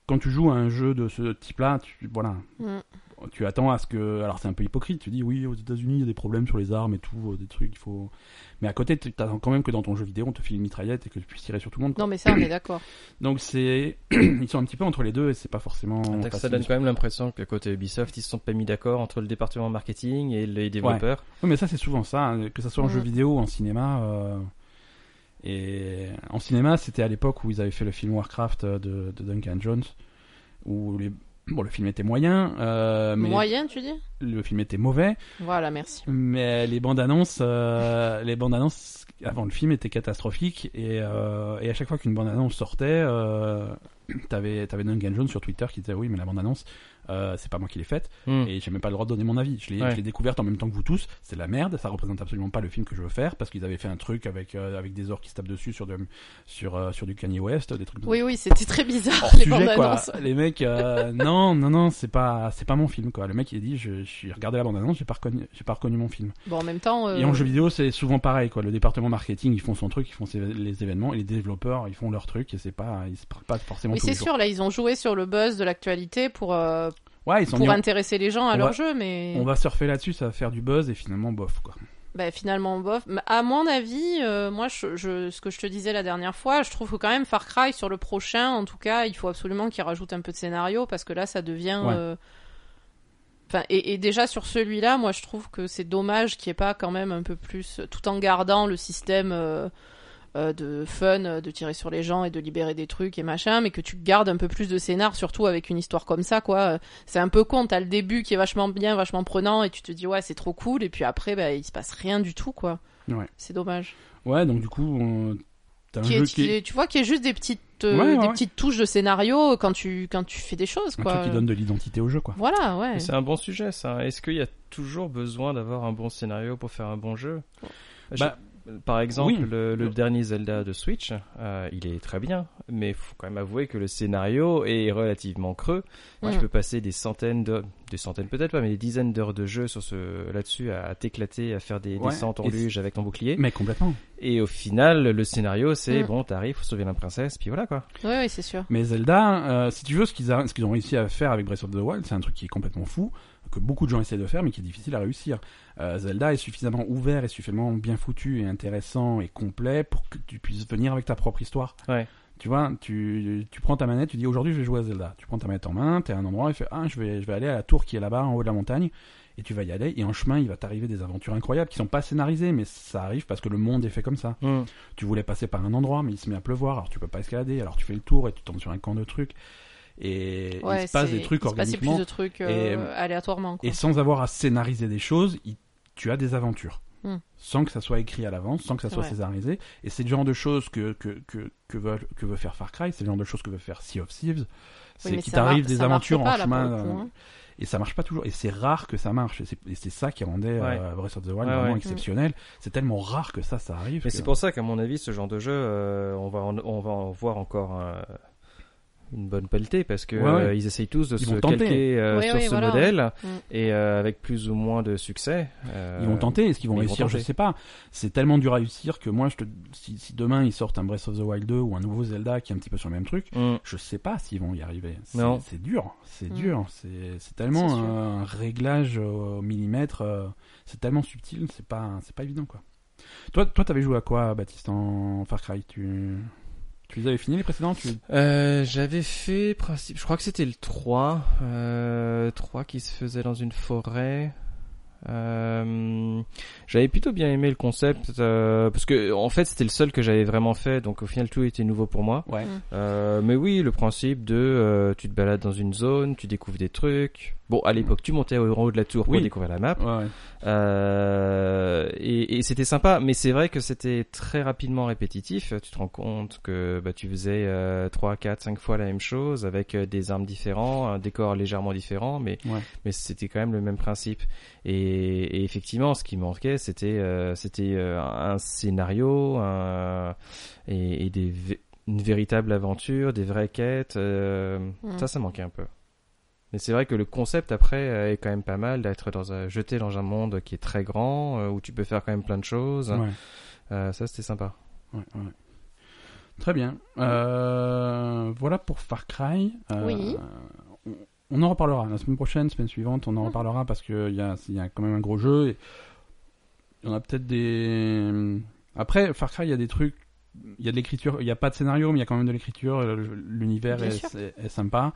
quand tu joues à un jeu de ce type-là. Tu, voilà, Mm. Tu attends à ce que. Alors c'est un peu hypocrite. Tu dis oui, aux États-Unis il y a des problèmes sur les armes et tout, euh, des trucs. Il faut. Mais à côté, tu attends quand même que dans ton jeu vidéo, on te file une mitraillette et que tu puisses tirer sur tout le monde. quoi. Non mais ça on est d'accord. Donc c'est, ils sont un petit peu entre les deux et c'est pas forcément. Ça donne quand même l'impression que côté Ubisoft, ils se sont pas mis d'accord entre le département marketing et les développeurs. Oui, mais ça c'est souvent ça, hein, que ça soit en jeu vidéo ou en cinéma. euh, Et en cinéma, c'était à l'époque où ils avaient fait le film Warcraft euh, de, de Duncan Jones, où les... bon, le film était moyen, euh, mais Moyen tu dis? le film était mauvais, Voilà merci. mais les bandes annonces, euh, les bandes annonces avant le film étaient catastrophiques et, euh, et à chaque fois qu'une bande annonce sortait, euh, t'avais t'avais Duncan Jones sur Twitter qui disait oui mais la bande annonce euh, c'est pas moi qui l'ai faite Hmm. et j'ai même pas le droit de donner mon avis. Je l'ai Ouais. je l'ai découverte en même temps que vous tous. C'est de la merde. Ça représente absolument pas le film que je veux faire parce qu'ils avaient fait un truc avec euh, avec des orques qui se tapent dessus sur de, sur euh, sur du Kanye West, des trucs. Oui oui c'était très bizarre Hors les bandes sujet quoi. annonces. Les mecs, euh, non non non, c'est pas c'est pas mon film quoi. Le mec il a dit je je regardé la bande annonce, j'ai pas reconnu j'ai pas reconnu mon film. Bon en même temps. euh, Et en jeu vidéo c'est souvent pareil quoi. Le département marketing ils font son truc, ils font ses- les événements et les développeurs ils font leur truc et c'est pas ils se parlent pas forcément Oui c'est jours. sûr là ils ont joué sur le buzz de l'actualité pour euh, Ouais ils sont pour mis- intéresser les gens à on leur va- jeu mais. on va surfer là-dessus, ça va faire du buzz et finalement bof quoi. Bah, finalement bof. À mon avis, euh, moi, je, je- ce que je te disais la dernière fois, je trouve que quand même Far Cry sur le prochain, en tout cas, il faut absolument qu'il rajoute un peu de scénario parce que là, ça devient. Ouais. euh, Enfin, et, et déjà sur celui-là, moi, je trouve que c'est dommage qu'il n'y ait pas quand même un peu plus, tout en gardant le système. euh, euh, de fun, euh, de tirer sur les gens et de libérer des trucs et machin, mais que tu gardes un peu plus de scénar, surtout avec une histoire comme ça, quoi. C'est un peu con, t'as le début qui est vachement bien, vachement prenant, et tu te dis ouais c'est trop cool, et puis après bah, il se passe rien du tout, quoi. Ouais. C'est dommage. Ouais, donc du coup, on- t'as un Qui jeu est, tu vois, qui est juste des petites, euh, Ouais, ouais, des ouais. petites touches de scénario quand tu, quand tu fais des choses, un quoi. truc qui donne de l'identité au jeu, quoi. Voilà, ouais. C'est un bon sujet, ça. Est-ce qu'il y a toujours besoin d'avoir un bon scénario pour faire un bon jeu? Je- Bah, Par exemple, oui. le, le dernier Zelda de Switch, euh, il est très bien, mais faut quand même avouer que le scénario est relativement creux. Moi, Mm. je peux passer des centaines de, des centaines peut-être pas, mais des dizaines d'heures de jeu sur ce là-dessus à t'éclater, à faire des Ouais, descentes en luge avec ton bouclier. Mais complètement. Et au final, le scénario, c'est Mm. bon, t'arrives, faut sauver la princesse, puis voilà quoi. Oui, oui, c'est sûr. Mais Zelda, euh, si tu veux, ce qu'ils a- ce qu'ils ont réussi à faire avec Breath of the Wild, c'est un truc qui est complètement fou, que beaucoup de gens essaient de faire, mais qui est difficile à réussir. Euh, Zelda est suffisamment ouvert et suffisamment bien foutu et intéressant et complet pour que tu puisses venir avec ta propre histoire. Ouais. Tu vois, tu, tu prends ta manette, tu dis aujourd'hui je vais jouer à Zelda. Tu prends ta manette en main, t'es à un endroit et fais ah je vais je vais aller à la tour qui est là-bas en haut de la montagne et tu vas y aller et en chemin il va t'arriver des aventures incroyables qui sont pas scénarisées mais ça arrive parce que le monde est fait comme ça. Tu voulais passer par un endroit, mais il se met à pleuvoir, alors tu peux pas escalader, alors tu fais le tour et tu tombes sur un camp de trucs. Et Ouais, il se passe des trucs il se organiquement. plus de trucs euh, Et- aléatoirement, quoi. Et sans avoir à scénariser des choses, il- tu as des aventures. Hmm. Sans que ça soit écrit à l'avance, sans que ça soit Ouais. scénarisé. Et c'est le genre de choses que, que, que, que, veut, que veut faire Far Cry, c'est le genre de choses que veut faire Sea of Thieves. C'est Oui, qu'il t'arrive des aventures pas, en chemin. coup, euh, hein. Et ça marche pas toujours. Et c'est rare que ça marche. Et c'est- Et c'est ça qui rendait Ouais. euh, Breath of the Wild Ouais, vraiment ouais. exceptionnel. C'est tellement rare que ça, ça arrive. Mais que- c'est pour ça qu'à mon avis, ce genre de jeu, euh, on va en, on va en voir encore euh, une bonne pelletée parce que Ouais, ouais. euh, ils essayent tous de Ils se calquer euh, Oui, sur oui, ce voilà. modèle Mm. et euh, avec plus ou moins de succès. euh, Ils vont tenter, est-ce qu'ils vont réussir? Je sais pas. C'est tellement dur à réussir que moi, je te... si, si demain ils sortent un Breath of the Wild 2 ou un nouveau Zelda qui est un petit peu sur le même truc, mm. je sais pas s'ils vont y arriver. C'est- Non. C'est dur, c'est Mm. dur. C'est c'est tellement un, un réglage au millimètre. euh, c'est tellement subtil, c'est pas, c'est pas évident quoi. Toi, toi, t'avais joué à quoi, Baptiste, en Far Cry? Tu, tu les avais les précédents tu... Euh, J'avais fait, je crois que c'était le 3, euh, 3 qui se faisait dans une forêt. Euh, j'avais plutôt bien aimé le concept euh, parce que en fait c'était le seul que j'avais vraiment fait donc au final tout était nouveau pour moi. Ouais. Mm. Euh, mais oui, le principe de euh, tu te balades dans une zone, tu découvres des trucs. Bon, à l'époque, tu montais au haut de la tour pour Oui. découvrir la map. Ouais, ouais. Euh, et, et c'était sympa, mais c'est vrai que c'était très rapidement répétitif. Tu te rends compte que bah, tu faisais euh, 3, 4, 5 fois la même chose avec des armes différentes, un décor légèrement différent, mais, Ouais. mais c'était quand même le même principe. Et, et effectivement, ce qui manquait, c'était euh, c'était euh, un scénario un, et, et des, une véritable aventure, des vraies quêtes. euh, Mm. Ça, ça manquait un peu. Mais c'est vrai que le concept après est quand même pas mal d'être dans un, jeté dans un monde qui est très grand, où tu peux faire quand même plein de choses. Ouais. Euh, ça, c'était sympa. Ouais, ouais. Très bien. Euh, voilà pour Far Cry. Euh, Oui. On, on en reparlera la semaine prochaine, semaine suivante. On en Mhm. reparlera parce qu'il y a, y a quand même un gros jeu. Et il y en a peut-être des. Après, Far Cry, il y a des trucs. Il y a de l'écriture. Il n'y a pas de scénario, mais il y a quand même de l'écriture. L'univers est, sûr. est- est sympa.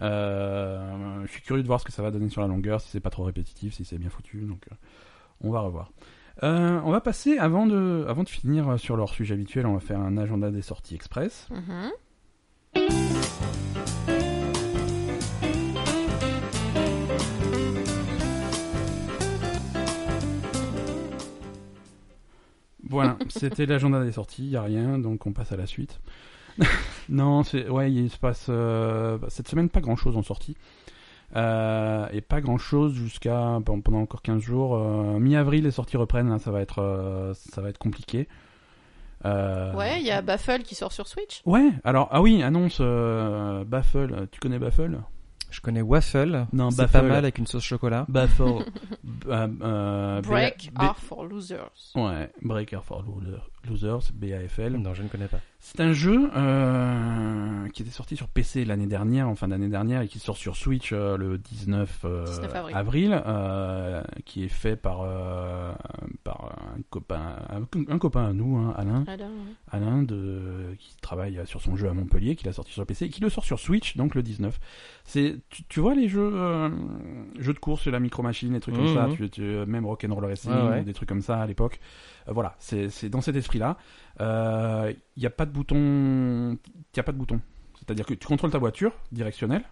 Euh, je suis curieux de voir ce que ça va donner sur la longueur, si c'est pas trop répétitif, si c'est bien foutu. Donc, euh, on va revoir. Euh, on va passer avant de, avant de finir sur leur sujet habituel, on va faire un agenda des sorties express. Mhm. Voilà, c'était l'agenda des sorties, il y a rien, donc on passe à la suite. non, c'est ouais, il se passe euh, cette semaine pas grand chose en sortie. Euh, et pas grand chose jusqu'à bon, pendant encore 15 jours. Euh, Mi-avril, les sorties reprennent, là, ça va être ça va être compliqué. Ouais, il y a Baffle qui sort sur Switch. Ouais, alors ah oui, annonce Baffle. Tu connais Baffle? Je connais Waffle. Non, c'est Baffle. pas mal avec une sauce chocolat. Baffle. Euh, euh, Break B- are for losers. Ouais, Breaker for Loser- Losers, BAFL. Non, je ne connais pas. C'est un jeu euh, qui était sorti sur PC l'année dernière, en fin d'année dernière, et qui sort sur Switch euh, le 19, euh, 19 avril. avril, euh, qui est fait par, euh, par un copain, un, un copain à nous, hein, Alain, Alain, ouais. Alain de, qui travaille sur son jeu à Montpellier, qui l'a sorti sur PC, et qui le sort sur Switch, donc le 19. C'est, tu, tu vois les jeux, euh, jeux de course, la micro machine, les trucs comme Mhm. ça, tu, tu, même Rock'n'Roll Racing, ouais. des trucs comme ça à l'époque. Euh, voilà, c'est, c'est dans cet esprit-là. Il n'y a pas de bouton, il y a pas de bouton. C'est-à-dire que tu contrôles ta voiture directionnelle.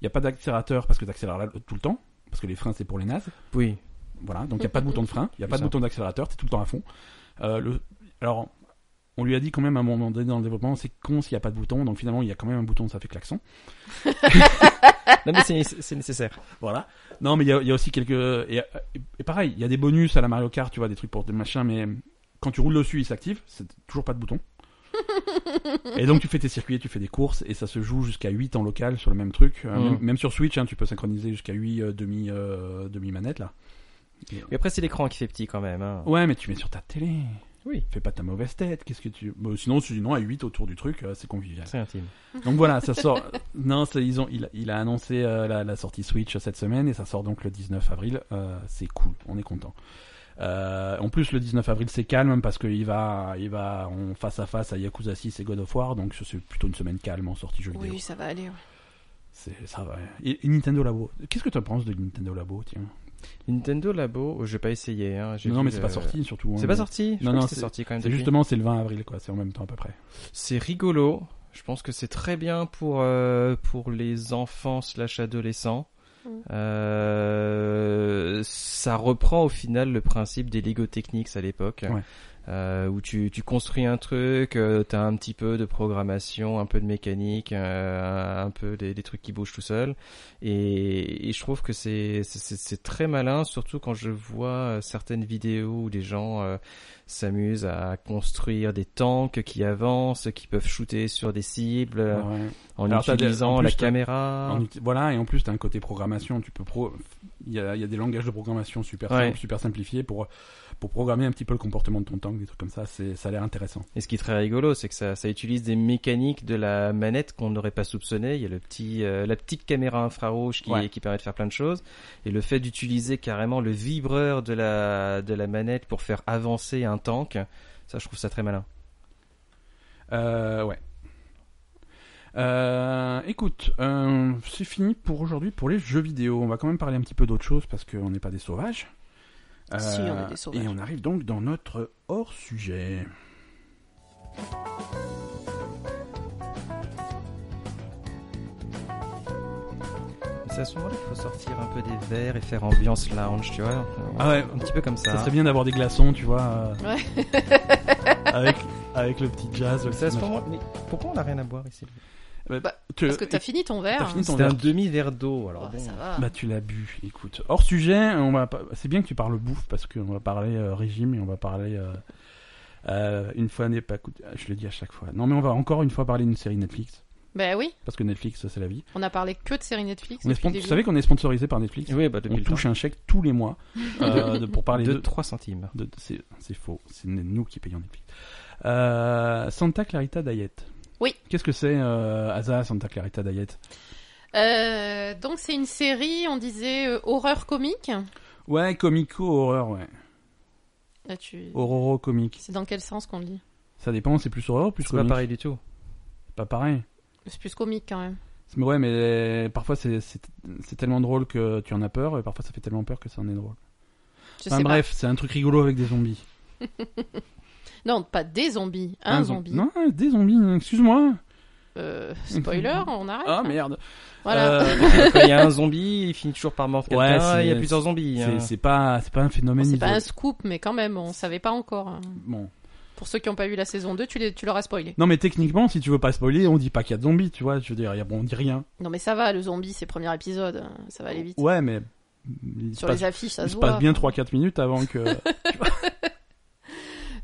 Il n'y a pas d'accélérateur parce que tu accélères tout le temps, parce que les freins c'est pour les nazes. Oui. Voilà, donc il n'y a pas de bouton de frein, il n'y a pas de bouton d'accélérateur, tu es tout le temps à fond. Euh, le... Alors, on lui a dit quand même à un moment donné dans le développement, c'est con s'il n'y a pas de bouton. Donc finalement, il y a quand même un bouton, ça fait klaxon. Non, mais c'est nécessaire. Voilà. Non, mais il y a, il y a aussi quelques. Et, et pareil, il y a des bonus à la Mario Kart, tu vois, des trucs pour des machins, mais quand tu roules dessus, il s'active. C'est toujours pas de bouton. et donc tu fais tes circuits, tu fais des courses, et ça se joue jusqu'à 8 en local sur le même truc. Euh, Mm. même, même sur Switch, hein, tu peux synchroniser jusqu'à 8 euh, demi, euh, demi manettes là. Et après, c'est l'écran qui fait petit quand même. Hein. Ouais, mais tu mets sur ta télé. Oui. Fais pas ta mauvaise tête. Qu'est-ce que tu. Bon, sinon, sinon, à 8 autour du truc, euh, c'est convivial. C'est intime. Donc voilà, ça sort. non, ils ont, il, a- il a annoncé euh, la, la sortie Switch cette semaine et ça sort donc le 19 avril. Euh, c'est cool, on est content. Euh, en plus, le 19 avril, c'est calme parce qu'il va, il va en face à face à Yakuza 6 et God of War, donc c'est plutôt une semaine calme en sortie jeu vidéo. Oui, ça va aller. ouais. C'est ça va. Et, et Nintendo Labo. Qu'est-ce que tu penses de Nintendo Labo, tiens? Nintendo Labo, oh, j'ai pas essayé. Hein. Non, mais c'est pas le- sorti surtout. hein. C'est pas sorti. Je Non, non, c'est sorti quand même. C'est justement, c'est le 20 avril, quoi. C'est en même temps à peu près. C'est rigolo. Je pense que c'est très bien pour euh, pour les enfants slash adolescents. Mm. Euh, ça reprend au final le principe des Lego Technics à l'époque, Ouais. Euh, où tu, tu construis un truc, euh, t'as un petit peu de programmation, un peu de mécanique, euh, un peu des, des trucs qui bougent tout seul, et, et je trouve que c'est très malin, surtout quand je vois euh, certaines vidéos où des gens euh, s'amusent à construire des tanks qui avancent, qui peuvent shooter sur des cibles euh, Ouais. en Alors, t'as des- utilisant en plus, la caméra. En voilà, et en plus, tu as un côté programmation. Tu peux pro... il, y a, il y a des langages de programmation super Ouais. simples, super simplifiés pour, pour programmer un petit peu le comportement de ton tank, des trucs comme ça. C'est, ça a l'air intéressant. Et ce qui est très rigolo, c'est que ça, ça utilise des mécaniques de la manette qu'on n'aurait pas soupçonné. Il y a le petit, euh, la petite caméra infrarouge qui, Ouais. qui permet de faire plein de choses. Et le fait d'utiliser carrément le vibreur de la, de la manette pour faire avancer un tank, ça, je trouve ça très malin. Euh, ouais. Euh, écoute, euh, c'est fini pour aujourd'hui pour les jeux vidéo. On va quand même parler un petit peu d'autre chose parce qu'on n'est pas des sauvages. Euh, Si, on est des sauvages. Et on arrive donc dans notre hors-sujet. C'est à ce moment-là qu'il faut sortir un peu des verres et faire ambiance lounge, tu vois. Ah ouais, Un petit peu comme ça. ça serait bien d'avoir des glaçons, tu vois. euh, Ouais. avec, avec le petit jazz. C'est à ce moment Mais pourquoi on n'a rien à boire ici. Bah, Parce que t'as fini ton verre. T'as fini ton C'était un verre. demi-verre d'eau, alors Oh, bon. ça va. Bah tu l'as bu, écoute. Hors sujet, on va c'est bien que tu parles bouffe parce qu'on va parler euh, régime et on va parler euh, euh, une fois n'est pas. Je le dis à chaque fois. Non mais on va encore une fois parler d'une série Netflix Ben oui, parce que Netflix c'est la vie. on a parlé que de séries Netflix. On est Vous savez qu'on est sponsorisé par Netflix. Oui, bah depuis on touche temps. un chèque tous les mois euh, de- pour parler de de. 3 centimes. c'est c'est faux. C'est nous qui payons Netflix. Euh, Santa Clarita Diet. Oui. Qu'est-ce que c'est, euh, Asa, Santa Clarita Diet? Euh, donc c'est une série, on disait euh, horreur comique. Ouais, comico horreur, ouais. Là, tu... Horroro comique. C'est dans quel sens qu'on le dit? Ça dépend, c'est plus horreur ou plus C'est pas comique? pareil du tout. Pas pareil. C'est plus comique quand même. Mais ouais, mais parfois c'est c'est c'est tellement drôle que tu en as peur, et parfois ça fait tellement peur que ça en est drôle. Je Enfin sais bref, c'est un truc rigolo avec des zombies. Non, pas des zombies, un, zom- zombie. Non, des zombies, excuse-moi. Euh, spoiler, on arrête. Ah hein. merde. Voilà. Euh, Quand il y a un zombie, il finit toujours par mordre Ouais, quelqu'un, il y a plusieurs zombies. c'est hein. pas, c'est pas un Bon, phénomène c'est pas un scoop, mais quand même, on savait pas encore. hein. Bon. Pour ceux qui n'ont pas vu la saison 2, tu, les, tu leur as spoilé. Non mais techniquement, si tu veux pas spoiler, on dit pas qu'il y a de zombies, tu vois. Je veux dire, a- bon, on dit rien. Non mais ça va, le zombie, c'est premier épisode, hein, ça va aller vite. Ouais, mais Sur passe, les affiches, ça il se se voit. passe bien 3-4 minutes avant que.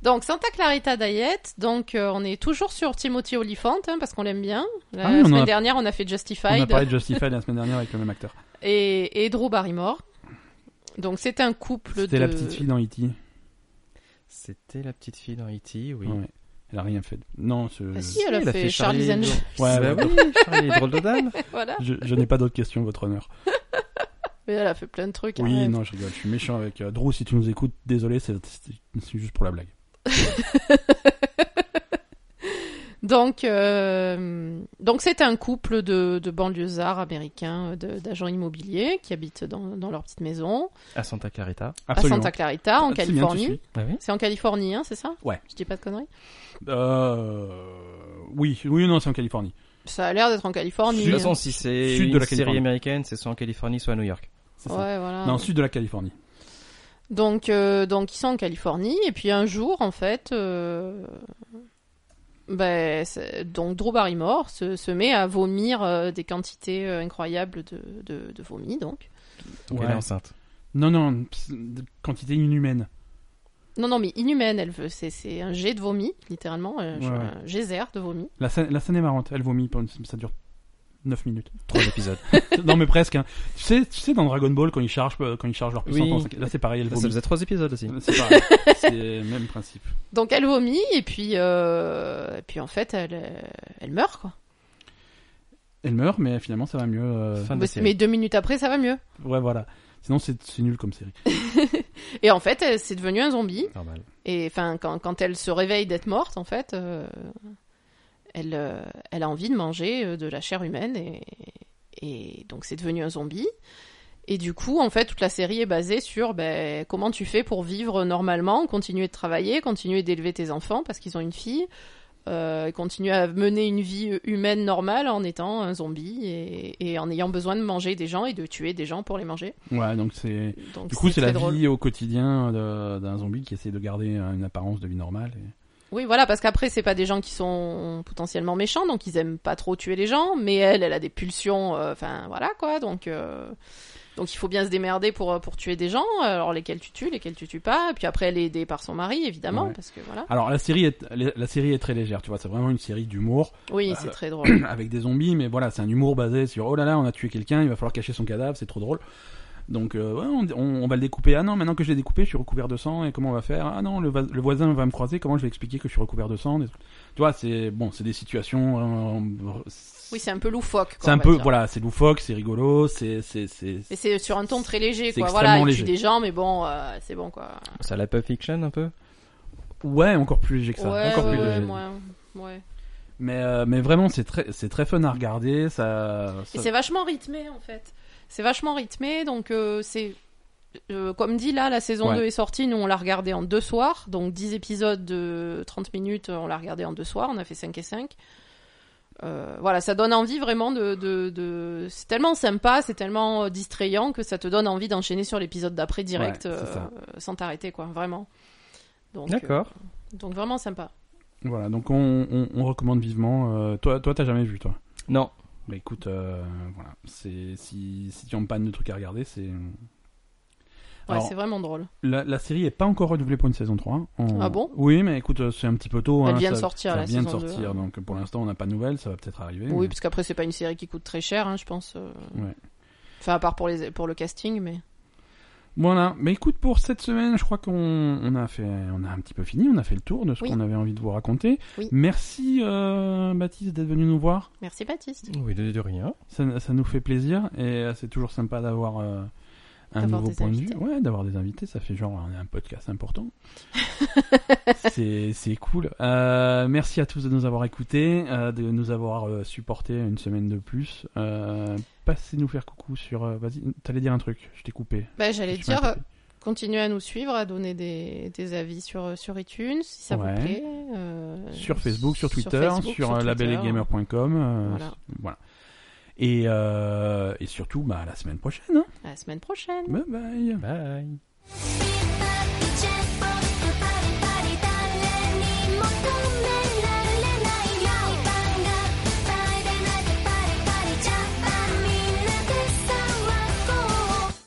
Donc Santa Clarita Diet, donc euh, on est toujours sur Timothy Olyphant hein, parce qu'on l'aime bien. La Ah oui, semaine a- dernière, on a fait on a Justified parlé de Justified la semaine dernière avec le même acteur. et, et Drew Barrymore. Donc c'est un couple de. C'était la petite fille dans E.T. C'était la petite fille dans E.T., oui. Ouais. Elle a rien fait. Non, ce... Ah si, elle a Si, elle fait, Charlie's Angels. Ouais, bah oui, Charlie, drôle de dame. voilà. je, je n'ai pas d'autres questions, votre honneur. Mais elle a fait plein de trucs. Oui, arrête. non, je rigole. Je suis méchant avec euh, Drew. Si tu nous écoutes, désolé, c'est c'est- c'est juste pour la blague. Donc, euh, donc c'est un couple de, de banlieusards américains, d'agents immobiliers qui habitent dans, dans leur petite maison À Santa Clarita. à. Santa Clarita, en Ah, Californie. Ah oui C'est en Californie, hein, c'est ça? Ouais. Je dis pas de conneries? Euh... Oui, oui, non, c'est en Californie. Ça a l'air d'être en Californie. De toute façon, si c'est Sud de une la série Californie. américaine, c'est soit en Californie, soit à New York. Ouais, voilà. Non, sud de la Californie. Donc, euh, donc ils sont en Californie et puis un jour, en fait, euh, Ben, donc Drew Barrymore se, se met à vomir euh, des quantités euh, incroyables de, de, de vomi, donc. Donc Ouais. elle est enceinte. Non, non, quantité inhumaine. Non, non, mais inhumaine, elle veut. C'est, c'est un jet de vomi, littéralement, Ouais, ouais. un geyser de vomi. La scène, la scène est marrante, elle vomit, pendant- ça dure 9 minutes. Trois épisodes. non mais presque. Hein. Tu sais, tu sais dans Dragon Ball quand ils chargent, euh, quand ils chargent leur puissance, Oui. là c'est pareil, elle Ça, ça faisait trois épisodes aussi. C'est pareil, c'est le même principe. Donc elle vomit, et puis, euh, et puis en fait, elle, euh, elle meurt, quoi. Elle meurt, mais finalement ça va mieux. euh, Fin de Mais, mais deux minutes après, ça va mieux. Ouais voilà. Sinon c'est nul comme série. Et en fait, elle- c'est devenu un zombie. Normal. Et enfin, quand, quand elle se réveille d'être morte, en fait, euh, elle, euh, elle a envie de manger euh, de la chair humaine et, et donc c'est devenu un zombie. Et du coup, en fait, toute la série est basée sur ben, comment tu fais pour vivre normalement, continuer de travailler, continuer d'élever tes enfants parce qu'ils ont une fille, euh, continuer à mener une vie humaine normale en étant un zombie et, et en ayant besoin de manger des gens et de tuer des gens pour les manger. Ouais donc c'est. Du coup c'est la drôle. vie au quotidien d'un zombie qui essaie de garder une apparence de vie normale. et- Oui, voilà, parce qu'après, c'est pas des gens qui sont potentiellement méchants, donc ils aiment pas trop tuer les gens, mais elle, elle a des pulsions, euh, enfin, voilà, quoi, donc, euh, donc il faut bien se démerder pour, euh, pour tuer des gens, alors lesquels tu tues, lesquels tu tues pas, et puis après, elle est aidée par son mari, évidemment, Ouais. parce que voilà. Alors la série est la série est très légère, tu vois, c'est vraiment une série d'humour Oui, Euh, c'est très drôle. avec des zombies, mais voilà, c'est un humour basé sur oh là là, on a tué quelqu'un, il va falloir cacher son cadavre, c'est trop drôle. Donc euh, ouais, on, on- on va le découper. Ah non, maintenant que je l'ai découpé, je suis recouvert de sang et comment on va faire? Ah non, le, voisin va me croiser, comment je vais expliquer que je suis recouvert de sang? Des- Tu vois, c'est bon, c'est des situations. euh, Oui, c'est un peu loufoque, c'est on un peu dire. voilà, c'est loufoque, c'est rigolo, c'est c'est c'est Et c'est sur un ton très léger, C'est quoi. Voilà, extrêmement il tue des gens, mais bon, euh, c'est bon, quoi. Ça la Pulp Fiction un peu? Ouais, encore plus léger que ça, ouais, encore ouais, plus ouais, léger. ouais, ouais. Mais euh, mais vraiment, c'est très c'est très fun à regarder, ça. Et c'est vachement rythmé en fait. C'est vachement rythmé, donc euh, c'est. euh, comme dit là, la saison Ouais. 2 est sortie, nous on l'a regardé en deux soirs, donc 10 épisodes de 30 minutes, on l'a regardé en deux soirs, on a fait 5 et 5. Euh, voilà, ça donne envie vraiment de... de, de... C'est tellement sympa, c'est tellement euh, distrayant que ça te donne envie d'enchaîner sur l'épisode d'après direct, Ouais, euh, sans t'arrêter, quoi, vraiment. Donc, euh, D'accord. donc vraiment sympa. Voilà, donc on, on, on recommande vivement. euh, toi, toi, t'as jamais vu, toi? Non. Bah écoute, euh, voilà, c'est si si tu en panne de trucs à regarder, c'est. Ouais, Alors, c'est vraiment drôle. la, la série est pas encore renouvelée pour une saison 3. On- Ah bon? Oui, mais écoute, euh, c'est un petit peu tôt. Elle hein, vient de ça- sortir, ça la vient de saison deux, sortir, hein. donc pour l'instant on n'a pas de nouvelles, ça va peut-être arriver. Oui, mais- parce qu'après c'est pas une série qui coûte très cher, hein, je pense. euh. Ouais. Enfin, à part pour, les, pour le casting, mais. Voilà, mais écoute, pour cette semaine, je crois qu'on on a fait, on a un petit peu fini, on a fait le tour de ce Oui. qu'on avait envie de vous raconter. Oui. Merci euh, Baptiste d'être venu nous voir. Merci Baptiste. Oui, de, de rien. Ça, ça nous fait plaisir et euh, c'est toujours sympa d'avoir euh, un nouveau point invités. de vue. Ouais, d'avoir des invités, ça fait genre on est un podcast important. c'est c'est cool. Euh, merci à tous de nous avoir écoutés, euh, de nous avoir euh, supportés une semaine de plus. Euh, passez nous faire coucou sur. euh, Vas-y, t'allais dire un truc, je t'ai coupé. Bah, J'allais dire, coupé. continuez à nous suivre, à donner des, des avis sur, sur iTunes, si ça Ouais. vous plaît. euh, sur Facebook, sur Twitter, sur, Facebook, sur euh, euh, Voilà. voilà. Et, euh, et surtout, bah, à la semaine prochaine. hein. À la semaine prochaine. Bye bye. Bye.